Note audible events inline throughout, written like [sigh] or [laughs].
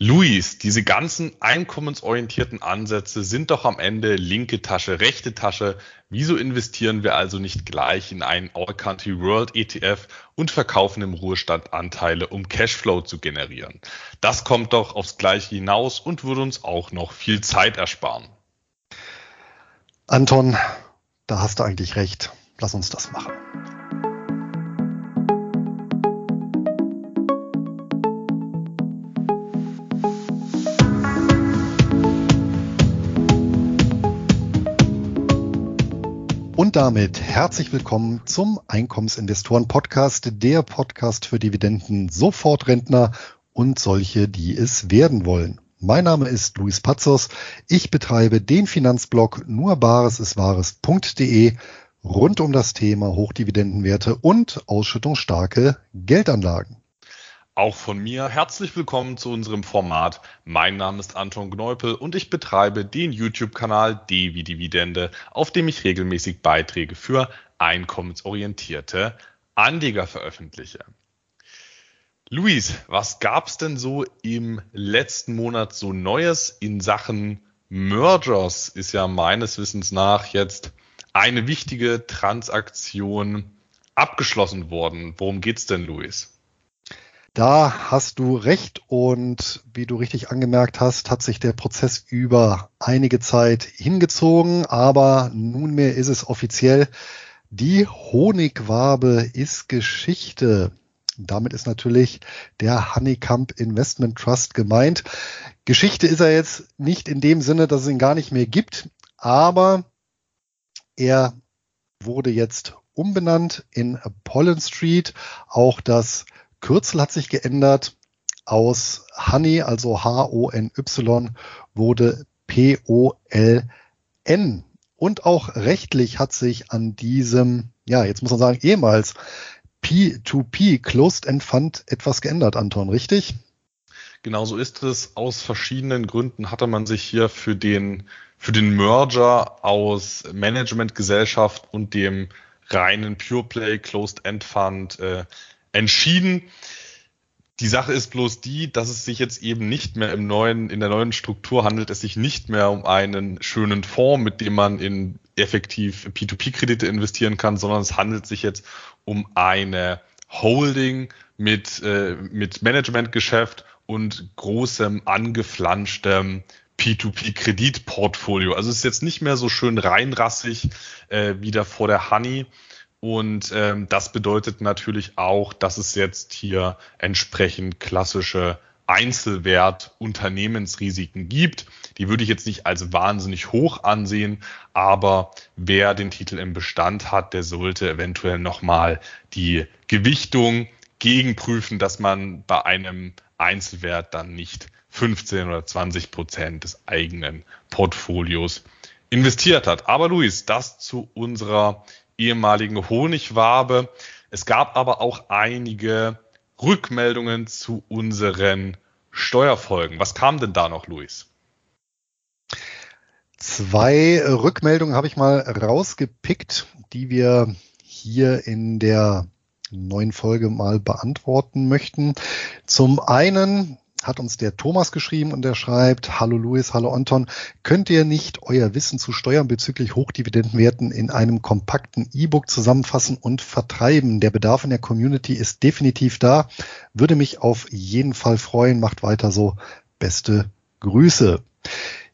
Luis, diese ganzen einkommensorientierten Ansätze sind doch am Ende linke Tasche, rechte Tasche. Wieso investieren wir also nicht gleich in einen All Country World ETF und verkaufen im Ruhestand Anteile, um Cashflow zu generieren? Das kommt doch aufs Gleiche hinaus und würde uns auch noch viel Zeit ersparen. Anton, da hast du eigentlich recht. Lass uns das machen. Und damit herzlich willkommen zum Einkommensinvestoren Podcast, der Podcast für Dividenden, Sofortrentner und solche, die es werden wollen. Mein Name ist Luis Pazos. Ich betreibe den Finanzblog nur bares ist wahres.de rund um das Thema Hochdividendenwerte und ausschüttungsstarke Geldanlagen. Auch von mir herzlich willkommen zu unserem Format. Mein Name ist Anton Gneupel und ich betreibe den YouTube-Kanal D wie Dividende, auf dem ich regelmäßig Beiträge für einkommensorientierte Anleger veröffentliche. Luis, was gab's denn so im letzten Monat so Neues in Sachen Mergers? Ist ja meines Wissens nach jetzt eine wichtige Transaktion abgeschlossen worden. Worum geht's denn, Luis? Da hast du recht und wie du richtig angemerkt hast, hat sich der Prozess über einige Zeit hingezogen, aber nunmehr ist es offiziell. Die Honigwabe ist Geschichte. Damit ist natürlich der Honeycomb Investment Trust gemeint. Geschichte ist er jetzt nicht in dem Sinne, dass es ihn gar nicht mehr gibt, aber er wurde jetzt umbenannt in Pollen Street. Auch das Kürzel hat sich geändert. Aus Honey, also H-O-N-Y, wurde P-O-L-N. Und auch rechtlich hat sich an diesem, ja, jetzt muss man sagen, ehemals P2P Closed End Fund etwas geändert, Anton, richtig? Genau so ist es. Aus verschiedenen Gründen hatte man sich hier für den, für den Merger aus Managementgesellschaft und dem reinen Pure Play Closed End Fund äh, entschieden. Die Sache ist bloß die, dass es sich jetzt eben nicht mehr im neuen, in der neuen Struktur handelt, es sich nicht mehr um einen schönen Fonds, mit dem man in effektiv P2P-Kredite investieren kann, sondern es handelt sich jetzt um eine Holding mit, äh, mit Managementgeschäft und großem angeflanschtem P2P-Kreditportfolio. Also es ist jetzt nicht mehr so schön reinrassig äh, wie da vor der Honey, und ähm, das bedeutet natürlich auch, dass es jetzt hier entsprechend klassische Einzelwert-Unternehmensrisiken gibt. Die würde ich jetzt nicht als wahnsinnig hoch ansehen, aber wer den Titel im Bestand hat, der sollte eventuell nochmal die Gewichtung gegenprüfen, dass man bei einem Einzelwert dann nicht 15 oder 20 Prozent des eigenen Portfolios investiert hat. Aber Luis, das zu unserer ehemaligen Honigwabe. Es gab aber auch einige Rückmeldungen zu unseren Steuerfolgen. Was kam denn da noch, Luis? Zwei Rückmeldungen habe ich mal rausgepickt, die wir hier in der neuen Folge mal beantworten möchten. Zum einen hat uns der Thomas geschrieben und der schreibt, Hallo Luis, hallo Anton, könnt ihr nicht euer Wissen zu Steuern bezüglich Hochdividendenwerten in einem kompakten E-Book zusammenfassen und vertreiben? Der Bedarf in der Community ist definitiv da. Würde mich auf jeden Fall freuen. Macht weiter so. Beste Grüße.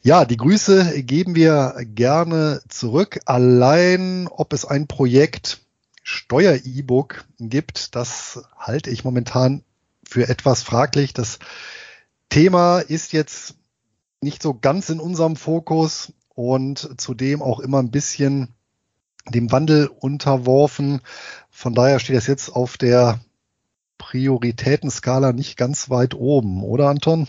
Ja, die Grüße geben wir gerne zurück. Allein, ob es ein Projekt Steuer-E-Book gibt, das halte ich momentan für etwas fraglich. Das Thema ist jetzt nicht so ganz in unserem Fokus und zudem auch immer ein bisschen dem Wandel unterworfen. Von daher steht das jetzt auf der Prioritätenskala nicht ganz weit oben, oder Anton?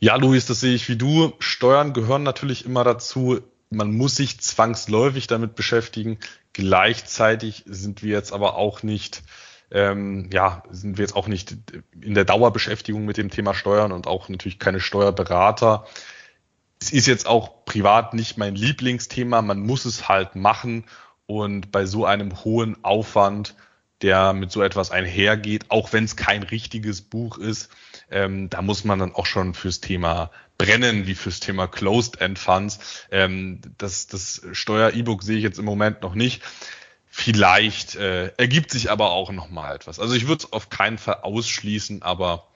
Ja, Luis, das sehe ich wie du. Steuern gehören natürlich immer dazu. Man muss sich zwangsläufig damit beschäftigen. Gleichzeitig sind wir jetzt aber auch nicht ähm, ja, sind wir jetzt auch nicht in der Dauerbeschäftigung mit dem Thema Steuern und auch natürlich keine Steuerberater. Es ist jetzt auch privat nicht mein Lieblingsthema. Man muss es halt machen. Und bei so einem hohen Aufwand der mit so etwas einhergeht, auch wenn es kein richtiges Buch ist. Ähm, da muss man dann auch schon fürs Thema brennen, wie fürs Thema Closed End Funds. Ähm, das das Steuer-E-Book sehe ich jetzt im Moment noch nicht. Vielleicht äh, ergibt sich aber auch noch mal etwas. Also ich würde es auf keinen Fall ausschließen, aber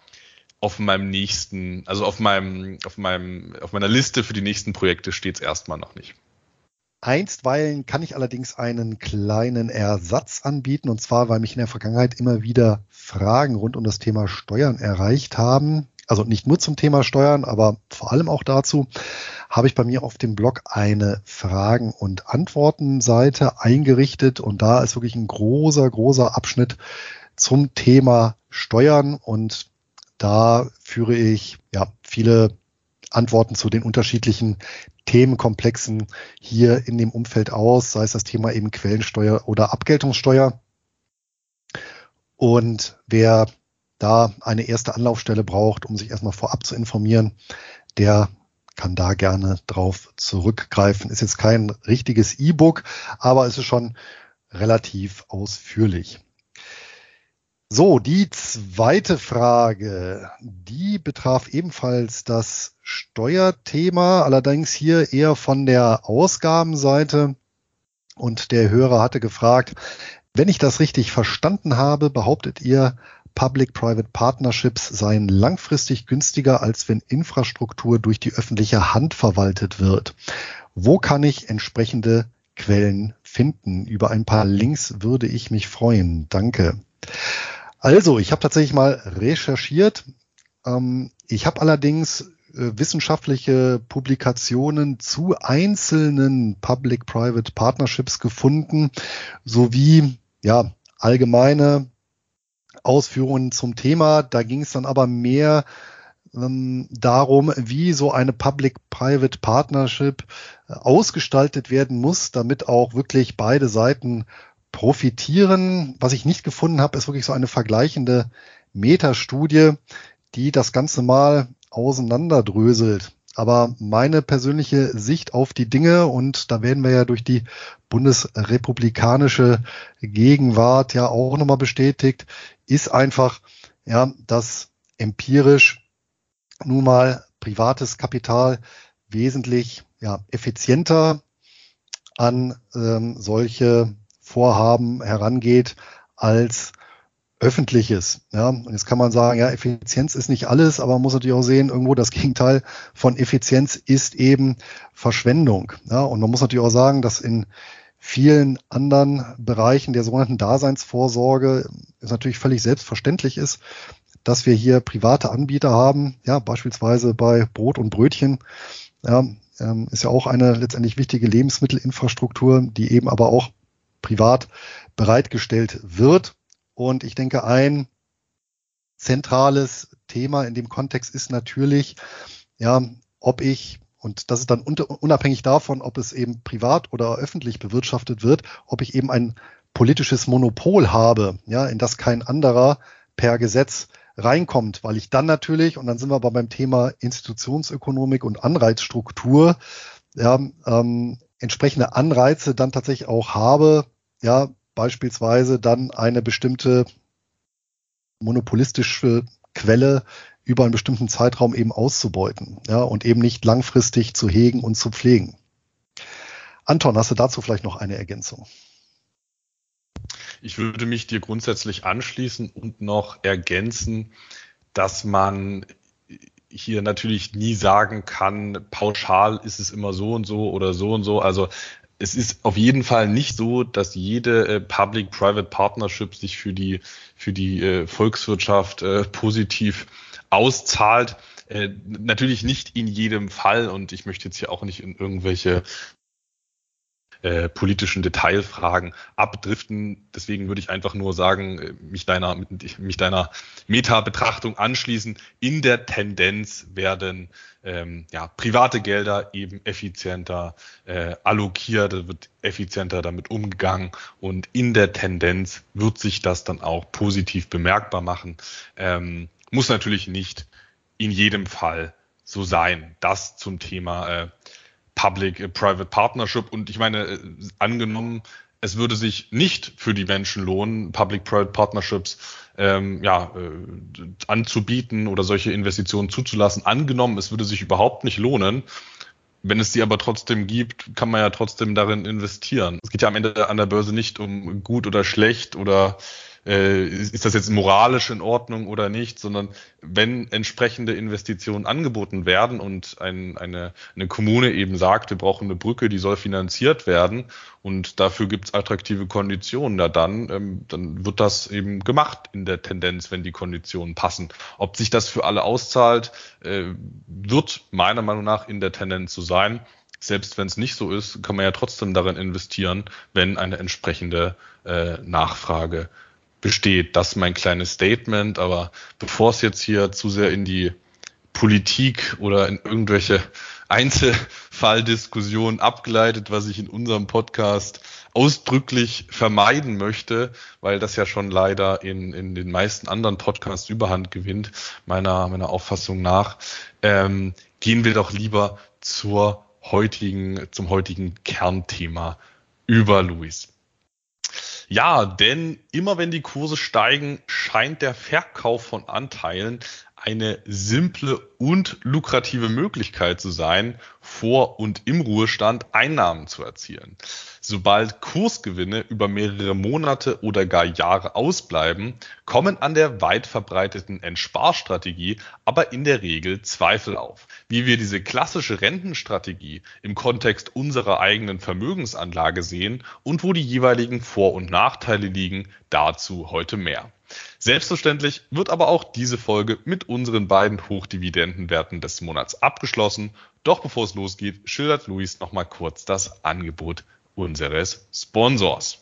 auf meinem nächsten, also auf meinem, auf meinem, auf meiner Liste für die nächsten Projekte steht es erstmal noch nicht. Einstweilen kann ich allerdings einen kleinen Ersatz anbieten, und zwar, weil mich in der Vergangenheit immer wieder Fragen rund um das Thema Steuern erreicht haben. Also nicht nur zum Thema Steuern, aber vor allem auch dazu habe ich bei mir auf dem Blog eine Fragen- und Antworten-Seite eingerichtet und da ist wirklich ein großer, großer Abschnitt zum Thema Steuern und da führe ich ja viele Antworten zu den unterschiedlichen Themenkomplexen hier in dem Umfeld aus, sei es das Thema eben Quellensteuer oder Abgeltungssteuer. Und wer da eine erste Anlaufstelle braucht, um sich erstmal vorab zu informieren, der kann da gerne drauf zurückgreifen. Ist jetzt kein richtiges E-Book, aber es ist schon relativ ausführlich. So, die zweite Frage, die betraf ebenfalls das Steuerthema, allerdings hier eher von der Ausgabenseite. Und der Hörer hatte gefragt, wenn ich das richtig verstanden habe, behauptet ihr, Public-Private Partnerships seien langfristig günstiger, als wenn Infrastruktur durch die öffentliche Hand verwaltet wird. Wo kann ich entsprechende Quellen finden? Über ein paar Links würde ich mich freuen. Danke. Also, ich habe tatsächlich mal recherchiert. Ähm, ich habe allerdings äh, wissenschaftliche Publikationen zu einzelnen Public-Private Partnerships gefunden, sowie ja allgemeine Ausführungen zum Thema. Da ging es dann aber mehr ähm, darum, wie so eine Public-Private Partnership äh, ausgestaltet werden muss, damit auch wirklich beide Seiten profitieren. Was ich nicht gefunden habe, ist wirklich so eine vergleichende Metastudie, die das Ganze mal auseinanderdröselt. Aber meine persönliche Sicht auf die Dinge, und da werden wir ja durch die bundesrepublikanische Gegenwart ja auch nochmal bestätigt, ist einfach, ja, dass empirisch nun mal privates Kapital wesentlich ja, effizienter an ähm, solche Vorhaben herangeht als öffentliches. Ja, und jetzt kann man sagen, ja, Effizienz ist nicht alles, aber man muss natürlich auch sehen, irgendwo das [laughs] Gegenteil von Effizienz ist eben Verschwendung. Ja, und man muss natürlich auch sagen, dass in vielen anderen Bereichen der sogenannten Daseinsvorsorge es natürlich völlig selbstverständlich ist, dass wir hier private Anbieter haben, ja, beispielsweise bei Brot und Brötchen, ja, ähm, ist ja auch eine letztendlich wichtige Lebensmittelinfrastruktur, die eben aber auch privat bereitgestellt wird. Und ich denke, ein zentrales Thema in dem Kontext ist natürlich, ja, ob ich und das ist dann unabhängig davon, ob es eben privat oder öffentlich bewirtschaftet wird, ob ich eben ein politisches Monopol habe, ja, in das kein anderer per Gesetz reinkommt, weil ich dann natürlich, und dann sind wir aber beim Thema Institutionsökonomik und Anreizstruktur, ja, ähm, entsprechende Anreize dann tatsächlich auch habe, ja, beispielsweise dann eine bestimmte monopolistische Quelle über einen bestimmten Zeitraum eben auszubeuten, ja, und eben nicht langfristig zu hegen und zu pflegen. Anton, hast du dazu vielleicht noch eine Ergänzung? Ich würde mich dir grundsätzlich anschließen und noch ergänzen, dass man hier natürlich nie sagen kann, pauschal ist es immer so und so oder so und so. Also es ist auf jeden Fall nicht so, dass jede äh, Public-Private Partnership sich für die, für die äh, Volkswirtschaft äh, positiv auszahlt. Äh, natürlich nicht in jedem Fall und ich möchte jetzt hier auch nicht in irgendwelche äh, politischen Detailfragen abdriften. Deswegen würde ich einfach nur sagen, äh, mich deiner, mich deiner Meta-Betrachtung anschließen. In der Tendenz werden ähm, ja, private Gelder eben effizienter äh, allokiert, wird effizienter damit umgegangen und in der Tendenz wird sich das dann auch positiv bemerkbar machen. Ähm, muss natürlich nicht in jedem Fall so sein. Das zum Thema äh, Public-Private Partnership. Und ich meine, äh, angenommen, es würde sich nicht für die Menschen lohnen, Public-Private Partnerships ähm, ja, äh, anzubieten oder solche Investitionen zuzulassen. Angenommen, es würde sich überhaupt nicht lohnen. Wenn es die aber trotzdem gibt, kann man ja trotzdem darin investieren. Es geht ja am Ende an der Börse nicht um gut oder schlecht oder äh, ist das jetzt moralisch in Ordnung oder nicht, sondern wenn entsprechende Investitionen angeboten werden und ein, eine, eine Kommune eben sagt, wir brauchen eine Brücke, die soll finanziert werden und dafür gibt es attraktive Konditionen, na dann, ähm, dann wird das eben gemacht in der Tendenz, wenn die Konditionen passen. Ob sich das für alle auszahlt, äh, wird meiner Meinung nach in der Tendenz so sein selbst wenn es nicht so ist, kann man ja trotzdem darin investieren, wenn eine entsprechende äh, Nachfrage besteht. Das ist mein kleines Statement, aber bevor es jetzt hier zu sehr in die Politik oder in irgendwelche [laughs] Einzelfalldiskussionen abgleitet, was ich in unserem Podcast ausdrücklich vermeiden möchte, weil das ja schon leider in, in den meisten anderen Podcasts überhand gewinnt, meiner, meiner Auffassung nach, ähm, gehen wir doch lieber zur heutigen, zum heutigen Kernthema über, Luis. Ja, denn immer wenn die Kurse steigen, scheint der Verkauf von Anteilen eine simple und lukrative Möglichkeit zu sein, vor und im Ruhestand Einnahmen zu erzielen. Sobald Kursgewinne über mehrere Monate oder gar Jahre ausbleiben, kommen an der weit verbreiteten Entsparstrategie aber in der Regel Zweifel auf. Wie wir diese klassische Rentenstrategie im Kontext unserer eigenen Vermögensanlage sehen und wo die jeweiligen Vor- und Nachteile liegen, dazu heute mehr. Selbstverständlich wird aber auch diese Folge mit unseren beiden Hochdividendenwerten des Monats abgeschlossen. Doch bevor es losgeht, schildert Luis nochmal kurz das Angebot unseres Sponsors.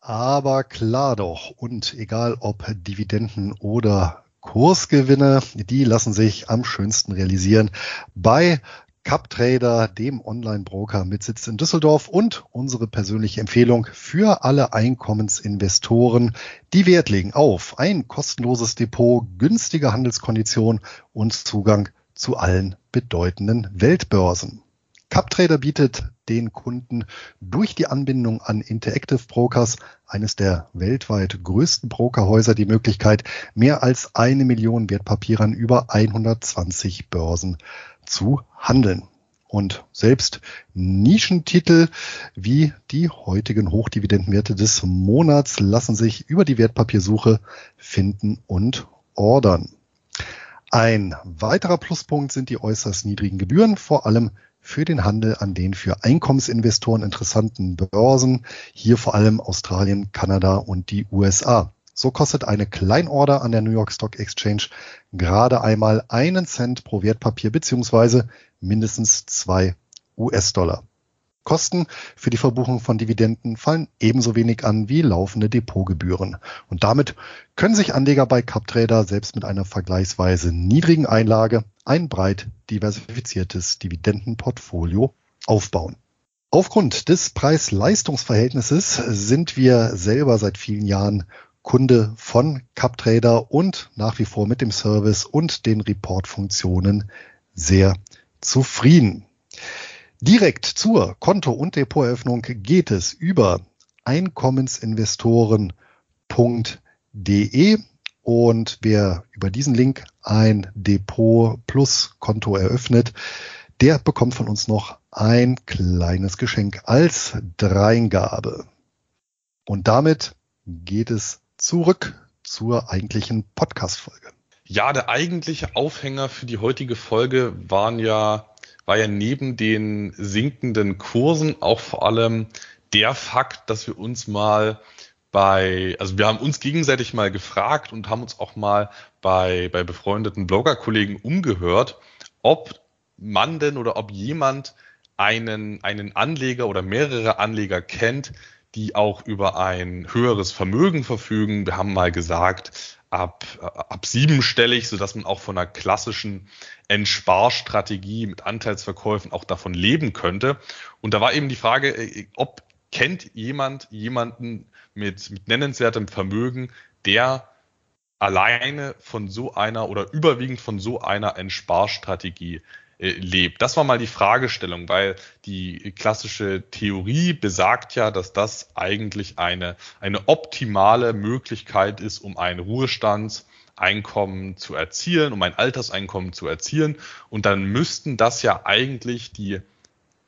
Aber klar doch, und egal ob Dividenden oder Kursgewinne, die lassen sich am schönsten realisieren bei CupTrader, dem Online-Broker mit Sitz in Düsseldorf und unsere persönliche Empfehlung für alle Einkommensinvestoren, die Wert legen auf ein kostenloses Depot, günstige Handelskonditionen und Zugang zu allen bedeutenden Weltbörsen. CupTrader bietet den Kunden durch die Anbindung an Interactive Brokers, eines der weltweit größten Brokerhäuser, die Möglichkeit, mehr als eine Million Wertpapieren über 120 Börsen zu handeln. Und selbst Nischentitel wie die heutigen Hochdividendenwerte des Monats lassen sich über die Wertpapiersuche finden und ordern. Ein weiterer Pluspunkt sind die äußerst niedrigen Gebühren, vor allem für den Handel an den für Einkommensinvestoren interessanten Börsen, hier vor allem Australien, Kanada und die USA. So kostet eine Kleinorder an der New York Stock Exchange gerade einmal einen Cent pro Wertpapier beziehungsweise mindestens zwei US-Dollar. Kosten für die Verbuchung von Dividenden fallen ebenso wenig an wie laufende Depotgebühren. Und damit können sich Anleger bei CupTrader selbst mit einer vergleichsweise niedrigen Einlage ein breit diversifiziertes Dividendenportfolio aufbauen. Aufgrund des Preis-Leistungs-Verhältnisses sind wir selber seit vielen Jahren Kunde von CupTrader und nach wie vor mit dem Service und den Report-Funktionen sehr zufrieden. Direkt zur Konto- und Depoteröffnung geht es über einkommensinvestoren.de und wer über diesen Link ein Depot plus Konto eröffnet, der bekommt von uns noch ein kleines Geschenk als Dreingabe. Und damit geht es zurück zur eigentlichen Podcast-Folge. Ja, der eigentliche Aufhänger für die heutige Folge waren ja, war ja neben den sinkenden Kursen auch vor allem der Fakt, dass wir uns mal bei, also wir haben uns gegenseitig mal gefragt und haben uns auch mal bei, bei befreundeten Blogger-Kollegen umgehört, ob man denn oder ob jemand einen, einen Anleger oder mehrere Anleger kennt, die auch über ein höheres Vermögen verfügen. Wir haben mal gesagt, ab, ab siebenstellig, sodass man auch von einer klassischen Entsparstrategie mit Anteilsverkäufen auch davon leben könnte. Und da war eben die Frage, äh, ob kennt jemand jemanden mit, mit nennenswertem Vermögen, der alleine von so einer oder überwiegend von so einer Entsparstrategie äh, lebt. Das war mal die Fragestellung, weil die klassische Theorie besagt ja, dass das eigentlich eine, eine optimale Möglichkeit ist, um ein Ruhestandseinkommen zu erzielen, um ein Alterseinkommen zu erzielen. Und dann müssten das ja eigentlich die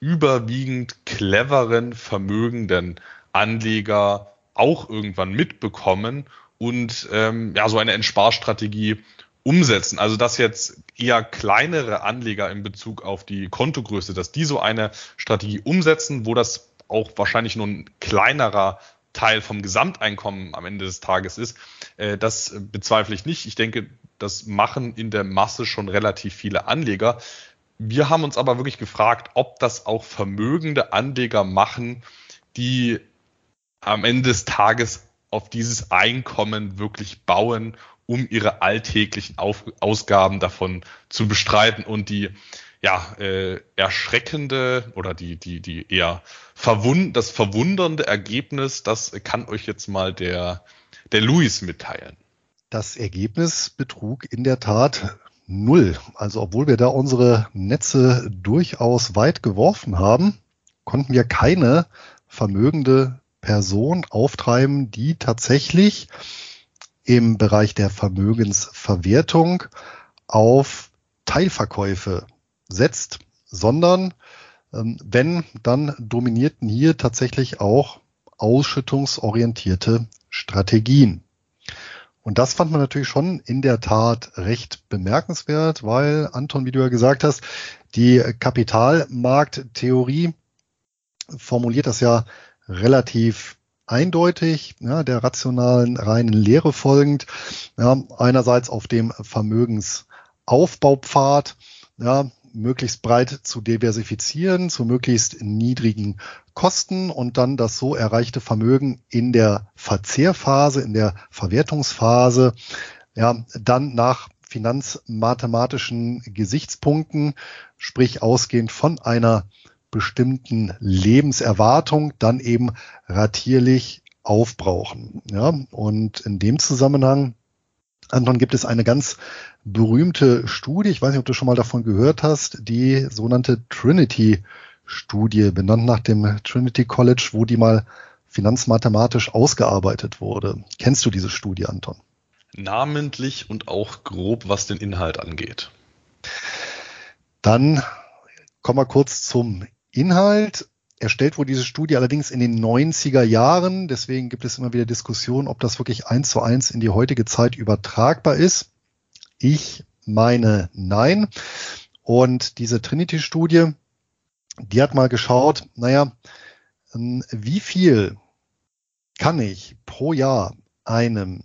überwiegend cleveren, vermögenden Anleger auch irgendwann mitbekommen und ähm, ja so eine Entsparstrategie umsetzen. Also dass jetzt eher kleinere Anleger in Bezug auf die Kontogröße, dass die so eine Strategie umsetzen, wo das auch wahrscheinlich nur ein kleinerer Teil vom Gesamteinkommen am Ende des Tages ist, äh, das bezweifle ich nicht. Ich denke, das machen in der Masse schon relativ viele Anleger. Wir haben uns aber wirklich gefragt, ob das auch vermögende Anleger machen, die am Ende des Tages auf dieses Einkommen wirklich bauen, um ihre alltäglichen auf Ausgaben davon zu bestreiten und die ja äh, erschreckende oder die die die eher verwund das verwundernde Ergebnis, das kann euch jetzt mal der der Luis mitteilen. Das Ergebnis betrug in der Tat null. Also obwohl wir da unsere Netze durchaus weit geworfen haben, konnten wir keine vermögende Person auftreiben, die tatsächlich im Bereich der Vermögensverwertung auf Teilverkäufe setzt, sondern ähm, wenn, dann dominierten hier tatsächlich auch ausschüttungsorientierte Strategien. Und das fand man natürlich schon in der Tat recht bemerkenswert, weil, Anton, wie du ja gesagt hast, die Kapitalmarkttheorie formuliert das ja relativ eindeutig, ja, der rationalen reinen Lehre folgend, ja, einerseits auf dem Vermögensaufbaupfad, ja, möglichst breit zu diversifizieren, zu möglichst niedrigen Kosten und dann das so erreichte Vermögen in der Verzehrphase, in der Verwertungsphase, ja, dann nach finanzmathematischen Gesichtspunkten, sprich ausgehend von einer bestimmten Lebenserwartung dann eben ratierlich aufbrauchen. Ja, und in dem Zusammenhang, Anton, gibt es eine ganz berühmte Studie, ich weiß nicht, ob du schon mal davon gehört hast, die sogenannte Trinity-Studie, benannt nach dem Trinity College, wo die mal finanzmathematisch ausgearbeitet wurde. Kennst du diese Studie, Anton? Namentlich und auch grob, was den Inhalt angeht. Dann kommen wir kurz zum Inhalt. Erstellt wurde diese Studie allerdings in den 90er Jahren. Deswegen gibt es immer wieder Diskussionen, ob das wirklich eins zu eins in die heutige Zeit übertragbar ist. Ich meine nein. Und diese Trinity-Studie, die hat mal geschaut, naja, ähm, wie viel kann ich pro Jahr einem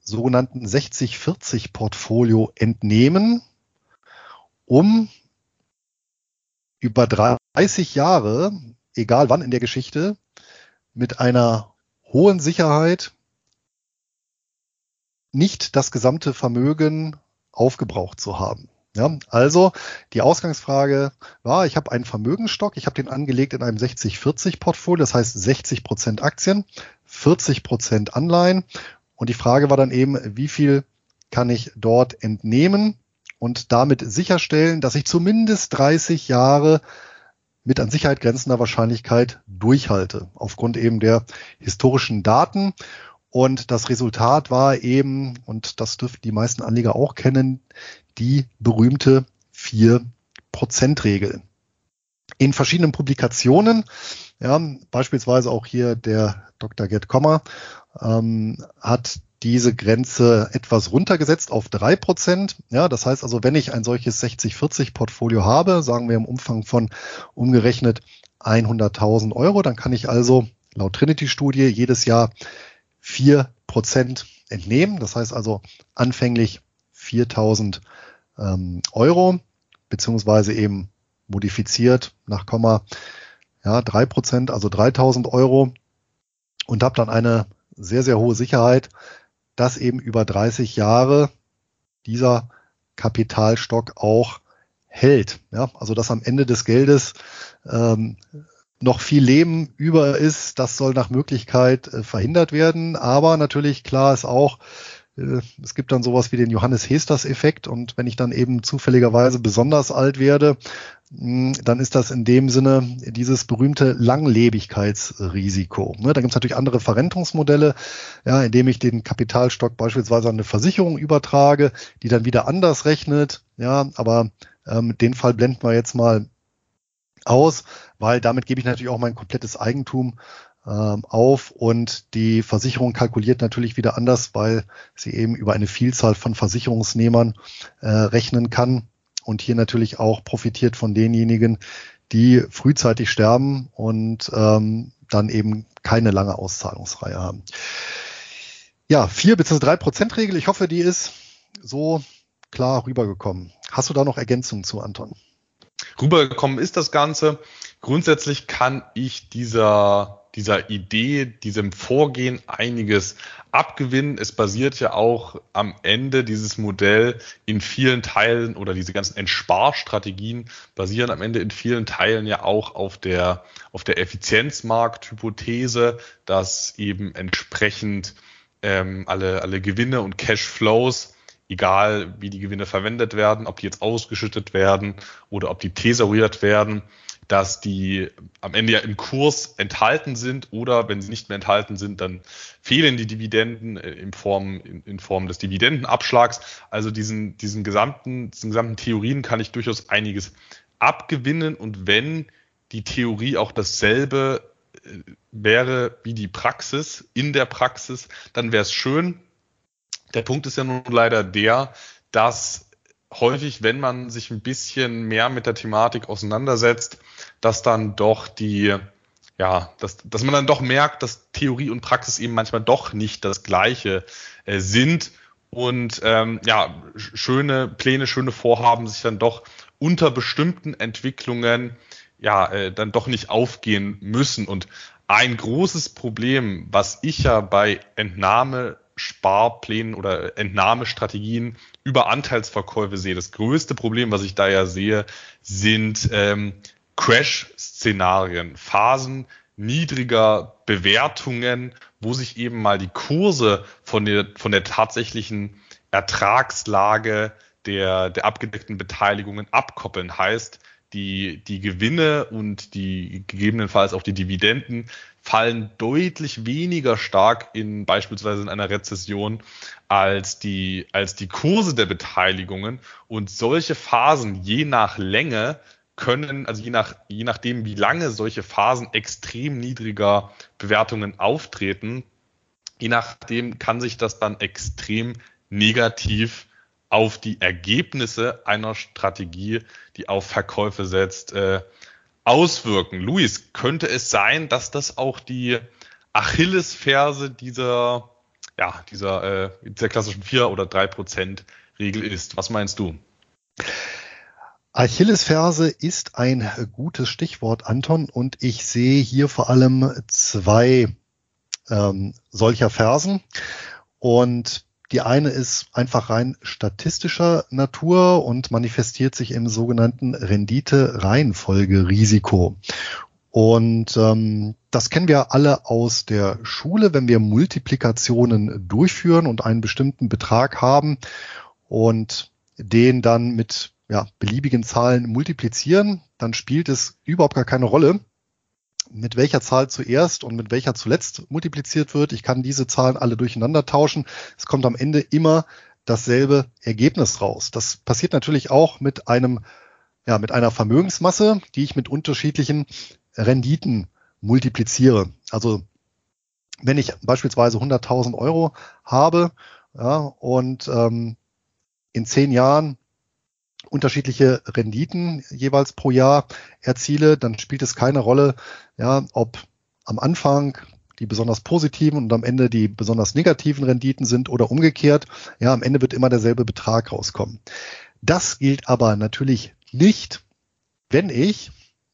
sogenannten 60-40 Portfolio entnehmen, um über 30 Jahre, egal wann in der Geschichte, mit einer hohen Sicherheit nicht das gesamte Vermögen aufgebraucht zu haben. Ja, also die Ausgangsfrage war, ich habe einen Vermögensstock, ich habe den angelegt in einem 60-40-Portfolio, das heißt 60 Prozent Aktien, 40 Prozent Anleihen. Und die Frage war dann eben, wie viel kann ich dort entnehmen und damit sicherstellen, dass ich zumindest 30 Jahre mit an Sicherheit grenzender Wahrscheinlichkeit durchhalte, aufgrund eben der historischen Daten. Und das Resultat war eben, und das dürften die meisten Anleger auch kennen, die berühmte 4%-Regel. In verschiedenen Publikationen, ja, beispielsweise auch hier der Dr. Gerd Kommer, ähm, hat diese Grenze etwas runtergesetzt auf drei Prozent. Ja, das heißt also, wenn ich ein solches 60-40 Portfolio habe, sagen wir im Umfang von umgerechnet 100.000 Euro, dann kann ich also laut Trinity-Studie jedes Jahr vier Prozent entnehmen. Das heißt also anfänglich 4.000 ähm, Euro, beziehungsweise eben modifiziert nach Komma, ja, drei Prozent, also 3.000 Euro und habe dann eine sehr, sehr hohe Sicherheit, dass eben über 30 Jahre dieser Kapitalstock auch hält. Ja, also dass am Ende des Geldes ähm, noch viel Leben über ist, das soll nach Möglichkeit äh, verhindert werden. Aber natürlich klar ist auch, es gibt dann sowas wie den Johannes Hesters-Effekt und wenn ich dann eben zufälligerweise besonders alt werde, dann ist das in dem Sinne dieses berühmte Langlebigkeitsrisiko. Ne, da gibt es natürlich andere Verrentungsmodelle, ja, indem ich den Kapitalstock beispielsweise an eine Versicherung übertrage, die dann wieder anders rechnet. Ja, aber ähm, den Fall blenden wir jetzt mal aus, weil damit gebe ich natürlich auch mein komplettes Eigentum auf und die Versicherung kalkuliert natürlich wieder anders, weil sie eben über eine Vielzahl von Versicherungsnehmern äh, rechnen kann und hier natürlich auch profitiert von denjenigen, die frühzeitig sterben und ähm, dann eben keine lange Auszahlungsreihe haben. Ja, vier bzw. drei Prozent Regel. Ich hoffe, die ist so klar rübergekommen. Hast du da noch Ergänzungen zu, Anton? Rübergekommen ist das Ganze. Grundsätzlich kann ich dieser dieser Idee, diesem Vorgehen einiges abgewinnen. Es basiert ja auch am Ende dieses Modell in vielen Teilen oder diese ganzen Entsparstrategien basieren am Ende in vielen Teilen ja auch auf der, auf der Effizienzmarkthypothese, dass eben entsprechend ähm, alle, alle Gewinne und Cashflows egal wie die Gewinne verwendet werden, ob die jetzt ausgeschüttet werden oder ob die thesauriert werden, dass die am Ende ja im Kurs enthalten sind oder wenn sie nicht mehr enthalten sind, dann fehlen die Dividenden äh, in Form, in, in Form des Dividendenabschlags. Also diesen, diesen gesamten, diesen gesamten Theorien kann ich durchaus einiges abgewinnen und wenn die Theorie auch dasselbe äh, wäre wie die Praxis in der Praxis, dann wäre es schön. Der Punkt ist ja nun leider der, dass häufig, wenn man sich ein bisschen mehr mit der Thematik auseinandersetzt, dass dann doch die, ja, dass, dass man dann doch merkt, dass Theorie und Praxis eben manchmal doch nicht das Gleiche äh, sind und ähm, ja, schöne Pläne, schöne Vorhaben sich dann doch unter bestimmten Entwicklungen ja äh, dann doch nicht aufgehen müssen. Und ein großes Problem, was ich ja bei Entnahme Sparplänen oder Entnahmestrategien über Anteilsverkäufe sehe. Das größte Problem, was ich da ja sehe, sind ähm, Crash-Szenarien, Phasen niedriger Bewertungen, wo sich eben mal die Kurse von der, von der tatsächlichen Ertragslage der, der abgedeckten Beteiligungen abkoppeln. Heißt, die, die Gewinne und die gegebenenfalls auch die Dividenden fallen deutlich weniger stark in beispielsweise in einer Rezession als die, als die Kurse der Beteiligungen. Und solche Phasen je nach Länge können, also je nach, je nachdem, wie lange solche Phasen extrem niedriger Bewertungen auftreten, je nachdem kann sich das dann extrem negativ auf die Ergebnisse einer Strategie, die auf Verkäufe setzt, äh, auswirken. Luis, könnte es sein, dass das auch die Achillesferse dieser, ja, dieser, äh, dieser klassischen vier oder drei Prozent Regel ist? Was meinst du? Achillesferse ist ein gutes Stichwort, Anton, und ich sehe hier vor allem zwei ähm, solcher Fersen. Und die eine ist einfach rein statistischer Natur und manifestiert sich im sogenannten Rendite-Reihenfolge-Risiko. Und ähm, das kennen wir alle aus der Schule, wenn wir Multiplikationen durchführen und einen bestimmten Betrag haben und den dann mit ja, beliebigen Zahlen multiplizieren, dann spielt es überhaupt gar keine Rolle, mit welcher Zahl zuerst und mit welcher zuletzt multipliziert wird. Ich kann diese Zahlen alle durcheinander tauschen. Es kommt am Ende immer dasselbe Ergebnis raus. Das passiert natürlich auch mit einem, ja, mit einer Vermögensmasse, die ich mit unterschiedlichen Renditen multipliziere. Also wenn ich beispielsweise 100.000 Euro habe ja, und ähm, in zehn Jahren unterschiedliche Renditen jeweils pro Jahr erziele, dann spielt es keine Rolle, ja, ob am Anfang die besonders positiven und am Ende die besonders negativen Renditen sind oder umgekehrt. Ja, am Ende wird immer derselbe Betrag rauskommen. Das gilt aber natürlich nicht, wenn ich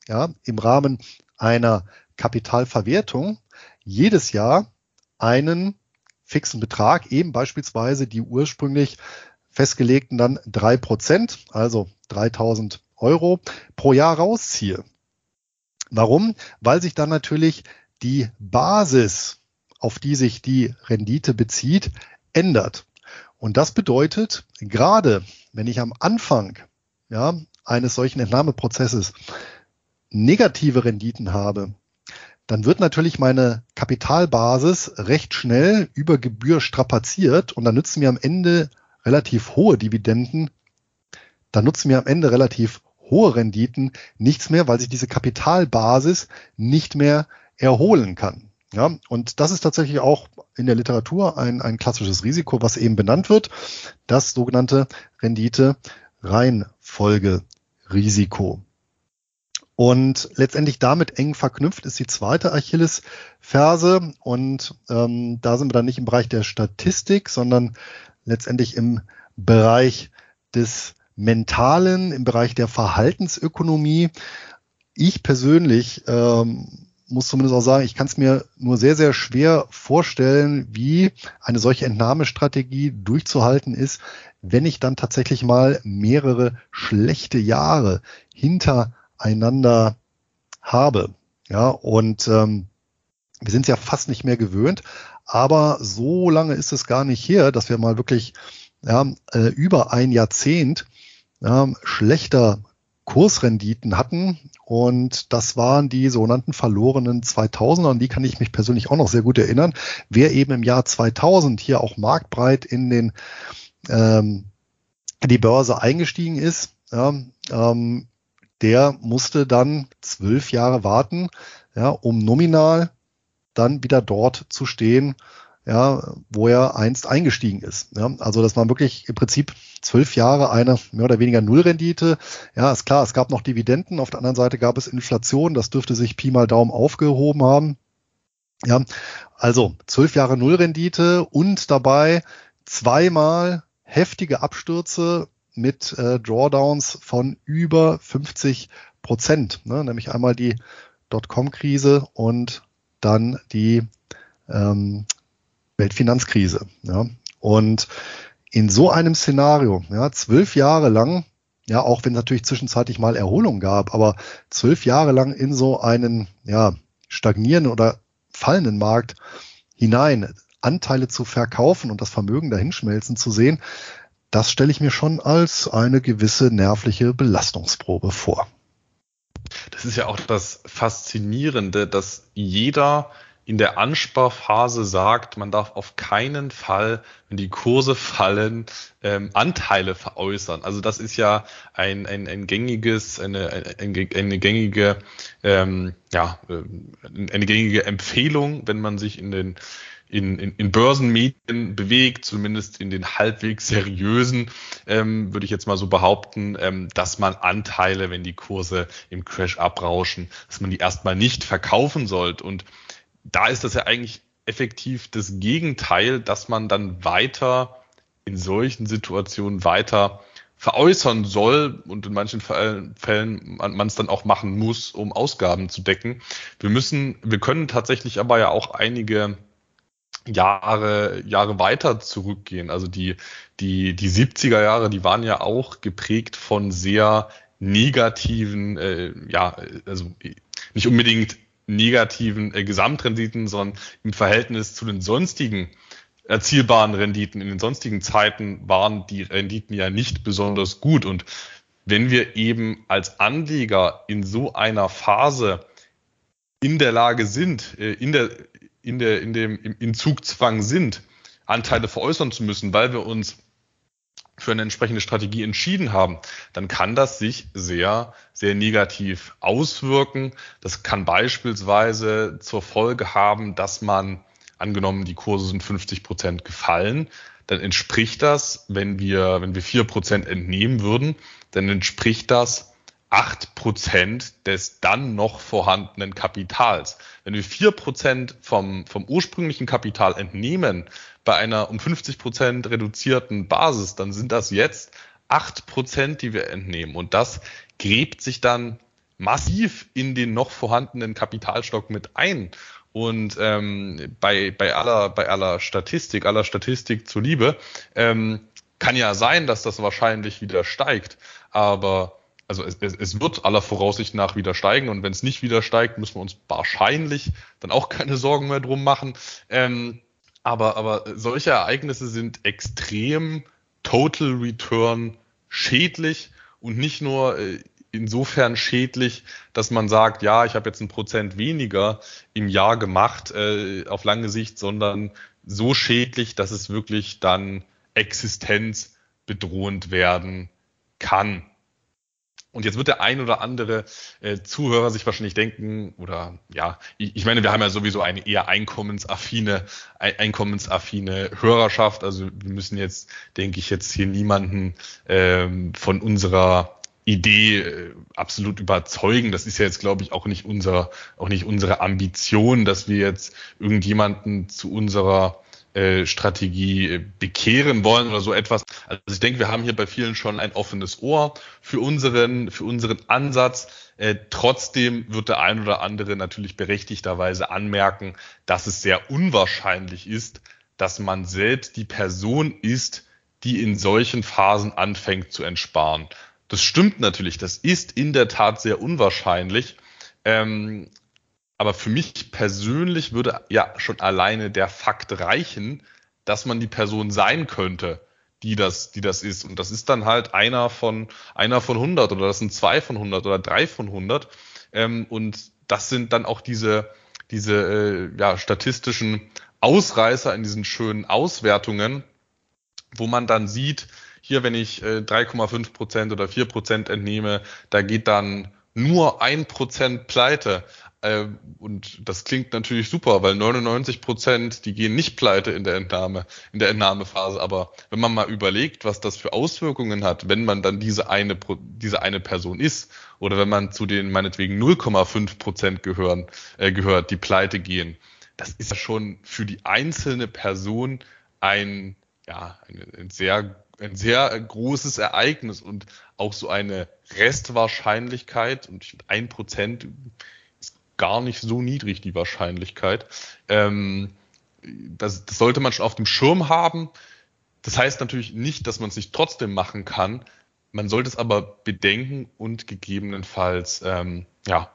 ja, im Rahmen einer Kapitalverwertung jedes Jahr einen fixen Betrag, eben beispielsweise die ursprünglich festgelegten dann drei Prozent, also 3000 Euro pro Jahr rausziehe. Warum? Weil sich dann natürlich die Basis, auf die sich die Rendite bezieht, ändert. Und das bedeutet, gerade wenn ich am Anfang ja, eines solchen Entnahmeprozesses negative Renditen habe, dann wird natürlich meine Kapitalbasis recht schnell über Gebühr strapaziert und dann nützen mir am Ende relativ hohe Dividenden, dann nutzen mir am Ende relativ hohe Renditen nichts mehr, weil sich diese Kapitalbasis nicht mehr erholen kann. Ja, und das ist tatsächlich auch in der Literatur ein, ein klassisches Risiko, was eben benannt wird, das sogenannte Rendite-Reihenfolge-Risiko. Und letztendlich damit eng verknüpft ist die zweite Achillesferse. Und ähm, da sind wir dann nicht im Bereich der Statistik, sondern letztendlich im Bereich des Mentalen, im Bereich der Verhaltensökonomie. Ich persönlich ähm, muss zumindest auch sagen, ich kann es mir nur sehr, sehr schwer vorstellen, wie eine solche Entnahmestrategie durchzuhalten ist, wenn ich dann tatsächlich mal mehrere schlechte Jahre hintereinander habe. Ja, und ähm, wir sind es ja fast nicht mehr gewöhnt, aber so lange ist es gar nicht her, dass wir mal wirklich ja, äh, über ein Jahrzehnt ja, schlechter Kursrenditen hatten. Und das waren die sogenannten verlorenen 2000er. Und die kann ich mich persönlich auch noch sehr gut erinnern. Wer eben im Jahr 2000 hier auch marktbreit in den ähm, die Börse eingestiegen ist, ja, ähm, der musste dann zwölf Jahre warten, ja, um nominal dann wieder dort zu stehen, ja, wo er einst eingestiegen ist. Ja, also das war wirklich im Prinzip zwölf Jahre eine mehr oder weniger Nullrendite. Ja, ist klar, es gab noch Dividenden, auf der anderen Seite gab es Inflation, das dürfte sich Pi mal Daumen aufgehoben haben. Ja, also zwölf Jahre Nullrendite und dabei zweimal heftige Abstürze mit äh, Drawdowns von über 50 Prozent, ne? nämlich einmal die Dotcom-Krise und dann die ähm, Weltfinanzkrise. Ja. Und in so einem Szenario, ja, zwölf Jahre lang, ja, auch wenn es natürlich zwischenzeitlich mal Erholung gab, aber zwölf Jahre lang in so einen, ja, stagnierenden oder fallenden Markt hinein Anteile zu verkaufen und das Vermögen dahinschmelzen zu sehen, das stelle ich mir schon als eine gewisse nervliche Belastungsprobe vor. Das ist ja auch das Faszinierende, dass jeder in der Ansparphase sagt, man darf auf keinen Fall, wenn die Kurse fallen, ähm, Anteile veräußern. Also das ist ja ein, ein, ein gängiges, eine, eine, eine gängige, ähm, ja, äh, eine gängige Empfehlung, wenn man sich in den in, in, in Börsenmedien bewegt, zumindest in den halbwegs seriösen, ähm, würde ich jetzt mal so behaupten, ähm, dass man Anteile, wenn die Kurse im Crash abrauschen, dass man die erstmal nicht verkaufen sollte. Und da ist das ja eigentlich effektiv das Gegenteil, dass man dann weiter in solchen Situationen weiter veräußern soll und in manchen Fällen man es dann auch machen muss, um Ausgaben zu decken. Wir müssen, wir können tatsächlich aber ja auch einige Jahre, Jahre weiter zurückgehen. Also die, die, die 70er Jahre, die waren ja auch geprägt von sehr negativen, äh, ja, also nicht unbedingt negativen äh, Gesamtrenditen, sondern im Verhältnis zu den sonstigen erzielbaren Renditen in den sonstigen Zeiten waren die Renditen ja nicht besonders gut. Und wenn wir eben als Anleger in so einer Phase in der Lage sind, äh, in der, in der, in dem, im, im Zugzwang sind, Anteile veräußern zu müssen, weil wir uns für eine entsprechende Strategie entschieden haben, dann kann das sich sehr, sehr negativ auswirken. Das kann beispielsweise zur Folge haben, dass man, angenommen, die Kurse sind 50 Prozent gefallen, dann entspricht das, wenn wir, wenn wir vier Prozent entnehmen würden, dann entspricht das acht Prozent des dann noch vorhandenen Kapitals. Wenn wir vier Prozent vom, vom ursprünglichen Kapital entnehmen, bei einer um 50 Prozent reduzierten Basis, dann sind das jetzt acht Prozent, die wir entnehmen. Und das gräbt sich dann massiv in den noch vorhandenen Kapitalstock mit ein. Und ähm, bei, bei, aller, bei aller Statistik, aller Statistik zuliebe, ähm, kann ja sein, dass das wahrscheinlich wieder steigt. Aber also es, es, es wird aller Voraussicht nach wieder steigen. Und wenn es nicht wieder steigt, müssen wir uns wahrscheinlich dann auch keine Sorgen mehr drum machen. Ähm, Aber, aber solche Ereignisse sind extrem Total Return schädlich und nicht nur äh, insofern schädlich, dass man sagt, ja, ich habe jetzt ein Prozent weniger im Jahr gemacht äh, auf lange Sicht, sondern so schädlich, dass es wirklich dann existenzbedrohend werden kann. Und jetzt wird der ein oder andere äh, Zuhörer sich wahrscheinlich denken, oder ja, ich, ich meine, wir haben ja sowieso eine eher einkommensaffine, einkommensaffine Hörerschaft. Also wir müssen jetzt, denke ich, jetzt hier niemanden ähm, von unserer Idee äh, absolut überzeugen. Das ist ja jetzt, glaube ich, auch nicht unser, auch nicht unsere Ambition, dass wir jetzt irgendjemanden zu unserer äh, Strategie äh, bekehren wollen oder so etwas. Also ich denke, wir haben hier bei vielen schon ein offenes Ohr für unseren, für unseren Ansatz. Äh, trotzdem wird der ein oder andere natürlich berechtigterweise anmerken, dass es sehr unwahrscheinlich ist, dass man selbst die Person ist, die in solchen Phasen anfängt zu entsparen. Das stimmt natürlich, das ist in der Tat sehr unwahrscheinlich. Ähm, aber für mich persönlich würde ja schon alleine der Fakt reichen, dass man die Person sein könnte, die das, die das ist. Und das ist dann halt einer von, einer von 100 oder das sind zwei von 100 oder drei von 100. Ähm, und das sind dann auch diese, diese äh, ja, statistischen Ausreißer in diesen schönen Auswertungen, wo man dann sieht, hier, wenn ich äh, 3,5 Prozent oder 4 Prozent entnehme, da geht dann nur ein Prozent pleite. Äh, und das klingt natürlich super, weil 99 Prozent, die gehen nicht pleite in der Entnahme, in der Entnahmephase. Aber wenn man mal überlegt, was das für Auswirkungen hat, wenn man dann diese eine, diese eine Person ist, oder wenn man zu den meinetwegen 0,5 Prozent gehören, äh, gehört, die pleite gehen, das ist ja schon für die einzelne Person ein, ja, ein, ein sehr ein sehr großes Ereignis und auch so eine Restwahrscheinlichkeit und ein Prozent gar nicht so niedrig, die Wahrscheinlichkeit. Ähm, das, das sollte man schon auf dem Schirm haben. Das heißt natürlich nicht, dass man es nicht trotzdem machen kann. Man sollte es aber bedenken und gegebenenfalls ähm, ja,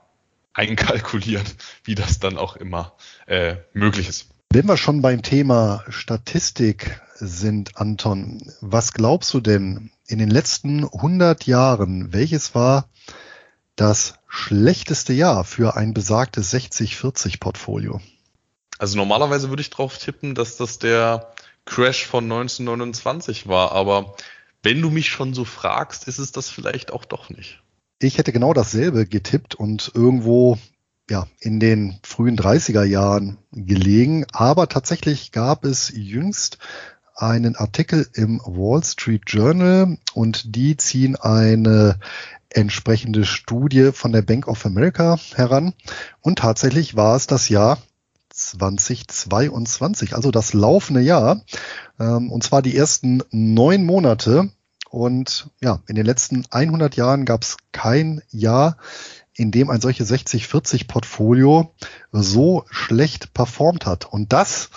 einkalkulieren, [laughs] wie das dann auch immer äh, möglich ist. Wenn wir schon beim Thema Statistik sind, Anton, was glaubst du denn in den letzten 100 Jahren, welches war das schlechteste Jahr für ein besagtes 60-40-Portfolio? Also normalerweise würde ich drauf tippen, dass das der Crash von 1929 war, aber wenn du mich schon so fragst, ist es das vielleicht auch doch nicht. Ich hätte genau dasselbe getippt und irgendwo ja, in den frühen 30er Jahren gelegen. Aber tatsächlich gab es jüngst einen Artikel im Wall Street Journal und die ziehen eine entsprechende Studie von der Bank of America heran. Und tatsächlich war es das Jahr 2022, also das laufende Jahr, ähm, und zwar die ersten neun Monate. Und ja, in den letzten 100 Jahren gab es kein Jahr, in dem ein solches 60-40 Portfolio so schlecht performt hat. Und das,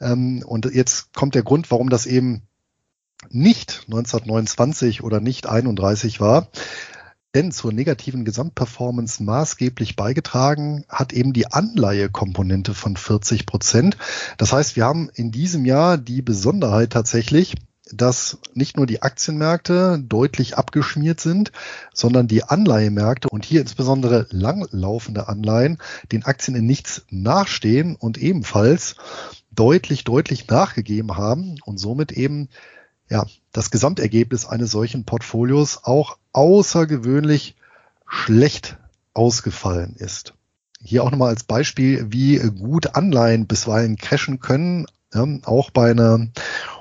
ähm, und jetzt kommt der Grund, warum das eben nicht 1929 oder nicht 31 war, denn zur negativen Gesamtperformance maßgeblich beigetragen hat eben die Anleihekomponente von 40 Prozent. Das heißt, wir haben in diesem Jahr die Besonderheit tatsächlich, dass nicht nur die Aktienmärkte deutlich abgeschmiert sind, sondern die Anleihemärkte und hier insbesondere langlaufende Anleihen den Aktien in nichts nachstehen und ebenfalls deutlich, deutlich nachgegeben haben und somit eben ja, das Gesamtergebnis eines solchen Portfolios auch außergewöhnlich schlecht ausgefallen ist. Hier auch nochmal als Beispiel, wie gut Anleihen bisweilen crashen können, ja, auch bei einer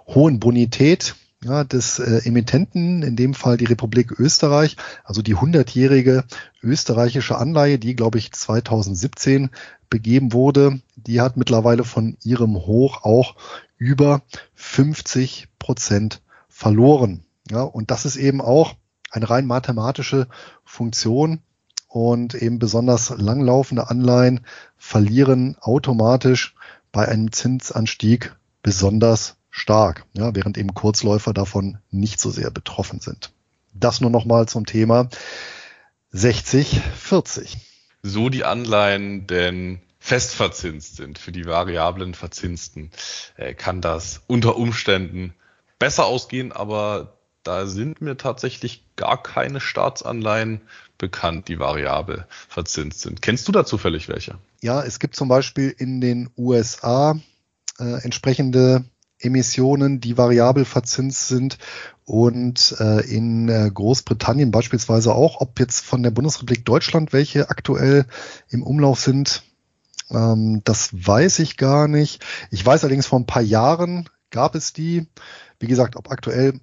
hohen Bonität ja, des äh, Emittenten, in dem Fall die Republik Österreich, also die hundertjährige österreichische Anleihe, die, glaube ich, 2017 begeben wurde, die hat mittlerweile von ihrem Hoch auch über 50 Prozent verloren. Ja, und das ist eben auch eine rein mathematische Funktion und eben besonders langlaufende Anleihen verlieren automatisch bei einem Zinsanstieg besonders stark, ja, während eben Kurzläufer davon nicht so sehr betroffen sind. Das nur nochmal zum Thema 60, 40. So die Anleihen denn festverzinst sind. Für die variablen Verzinsten äh, kann das unter Umständen besser ausgehen, aber da sind mir tatsächlich gar keine Staatsanleihen bekannt, die variabel verzinst sind. Kennst du da zufällig welche? Ja, es gibt zum Beispiel in den USA äh, entsprechende Emissionen, die variabel verzinst sind und äh, in äh, Großbritannien beispielsweise auch. Ob jetzt von der Bundesrepublik Deutschland welche aktuell im Umlauf sind, ähm, das weiß ich gar nicht. Ich weiß allerdings vor ein paar Jahren gab es die. Wie gesagt, ob aktuell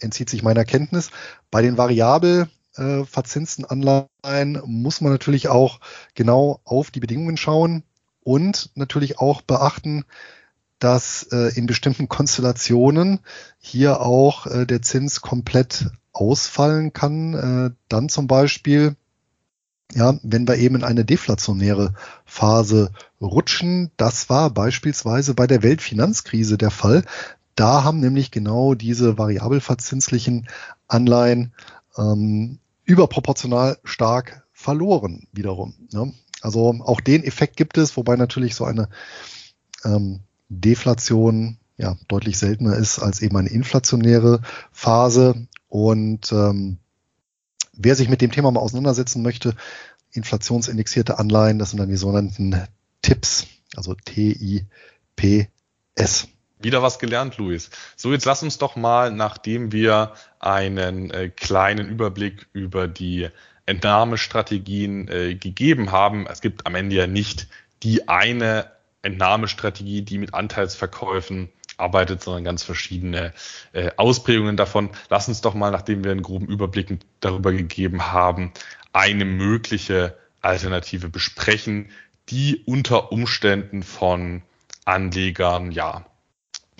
entzieht sich meiner Kenntnis. Bei den variabel äh, verzinsten Anleihen muss man natürlich auch genau auf die Bedingungen schauen und natürlich auch beachten, dass äh, in bestimmten Konstellationen hier auch äh, der Zins komplett ausfallen kann. Äh, dann zum Beispiel, ja, wenn wir eben in eine deflationäre Phase rutschen, das war beispielsweise bei der Weltfinanzkrise der Fall. Da haben nämlich genau diese variabel verzinslichen Anleihen ähm, überproportional stark verloren wiederum. Ne? Also auch den Effekt gibt es, wobei natürlich so eine ähm, Deflation ja deutlich seltener ist als eben eine inflationäre Phase. Und ähm, wer sich mit dem Thema mal auseinandersetzen möchte, inflationsindexierte Anleihen, das sind dann die sogenannten TIPS, also T-I-P-S. Wieder was gelernt, Luis. So, jetzt lass uns doch mal, nachdem wir einen äh, kleinen Überblick über die Entnahmestrategien äh, gegeben haben, es gibt am Ende ja nicht die eine Entnahmestrategie, die mit Anteilsverkäufen arbeitet, sondern ganz verschiedene äh, Ausprägungen davon. Lass uns doch mal, nachdem wir einen groben Überblick darüber gegeben haben, eine mögliche Alternative besprechen, die unter Umständen von Anlegern ja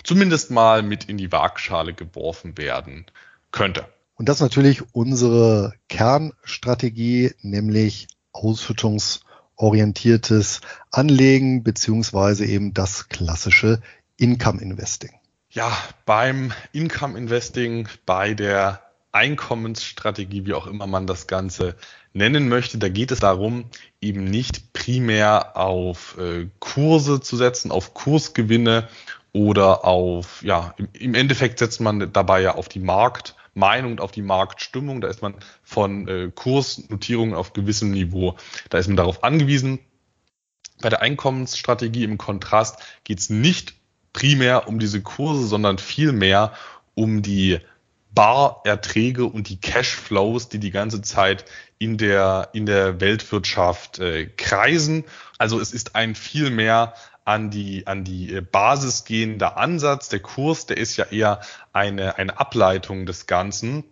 zumindest mal mit in die Waagschale geworfen werden könnte. Und das ist natürlich unsere Kernstrategie, nämlich ausschüttungsorientiertes Anlegen beziehungsweise eben das klassische Income Investing. Ja, beim Income Investing, bei der Einkommensstrategie, wie auch immer man das Ganze nennen möchte, da geht es darum, eben nicht primär auf äh, Kurse zu setzen, auf Kursgewinne oder auf, ja, im, Endeffekt setzt man dabei ja auf die Marktmeinung und auf die Marktstimmung. Da ist man von äh, Kursnotierungen auf gewissem Niveau, da ist man darauf angewiesen. Bei der Einkommensstrategie im Kontrast geht es nicht primär um diese Kurse, sondern vielmehr um die Barerträge und die Cashflows, die die ganze Zeit in der, in der Weltwirtschaft äh, kreisen. Also es ist ein viel mehr an die, an die äh, Basis gehender Ansatz. Der Kurs, der ist ja eher eine, eine Ableitung des Ganzen.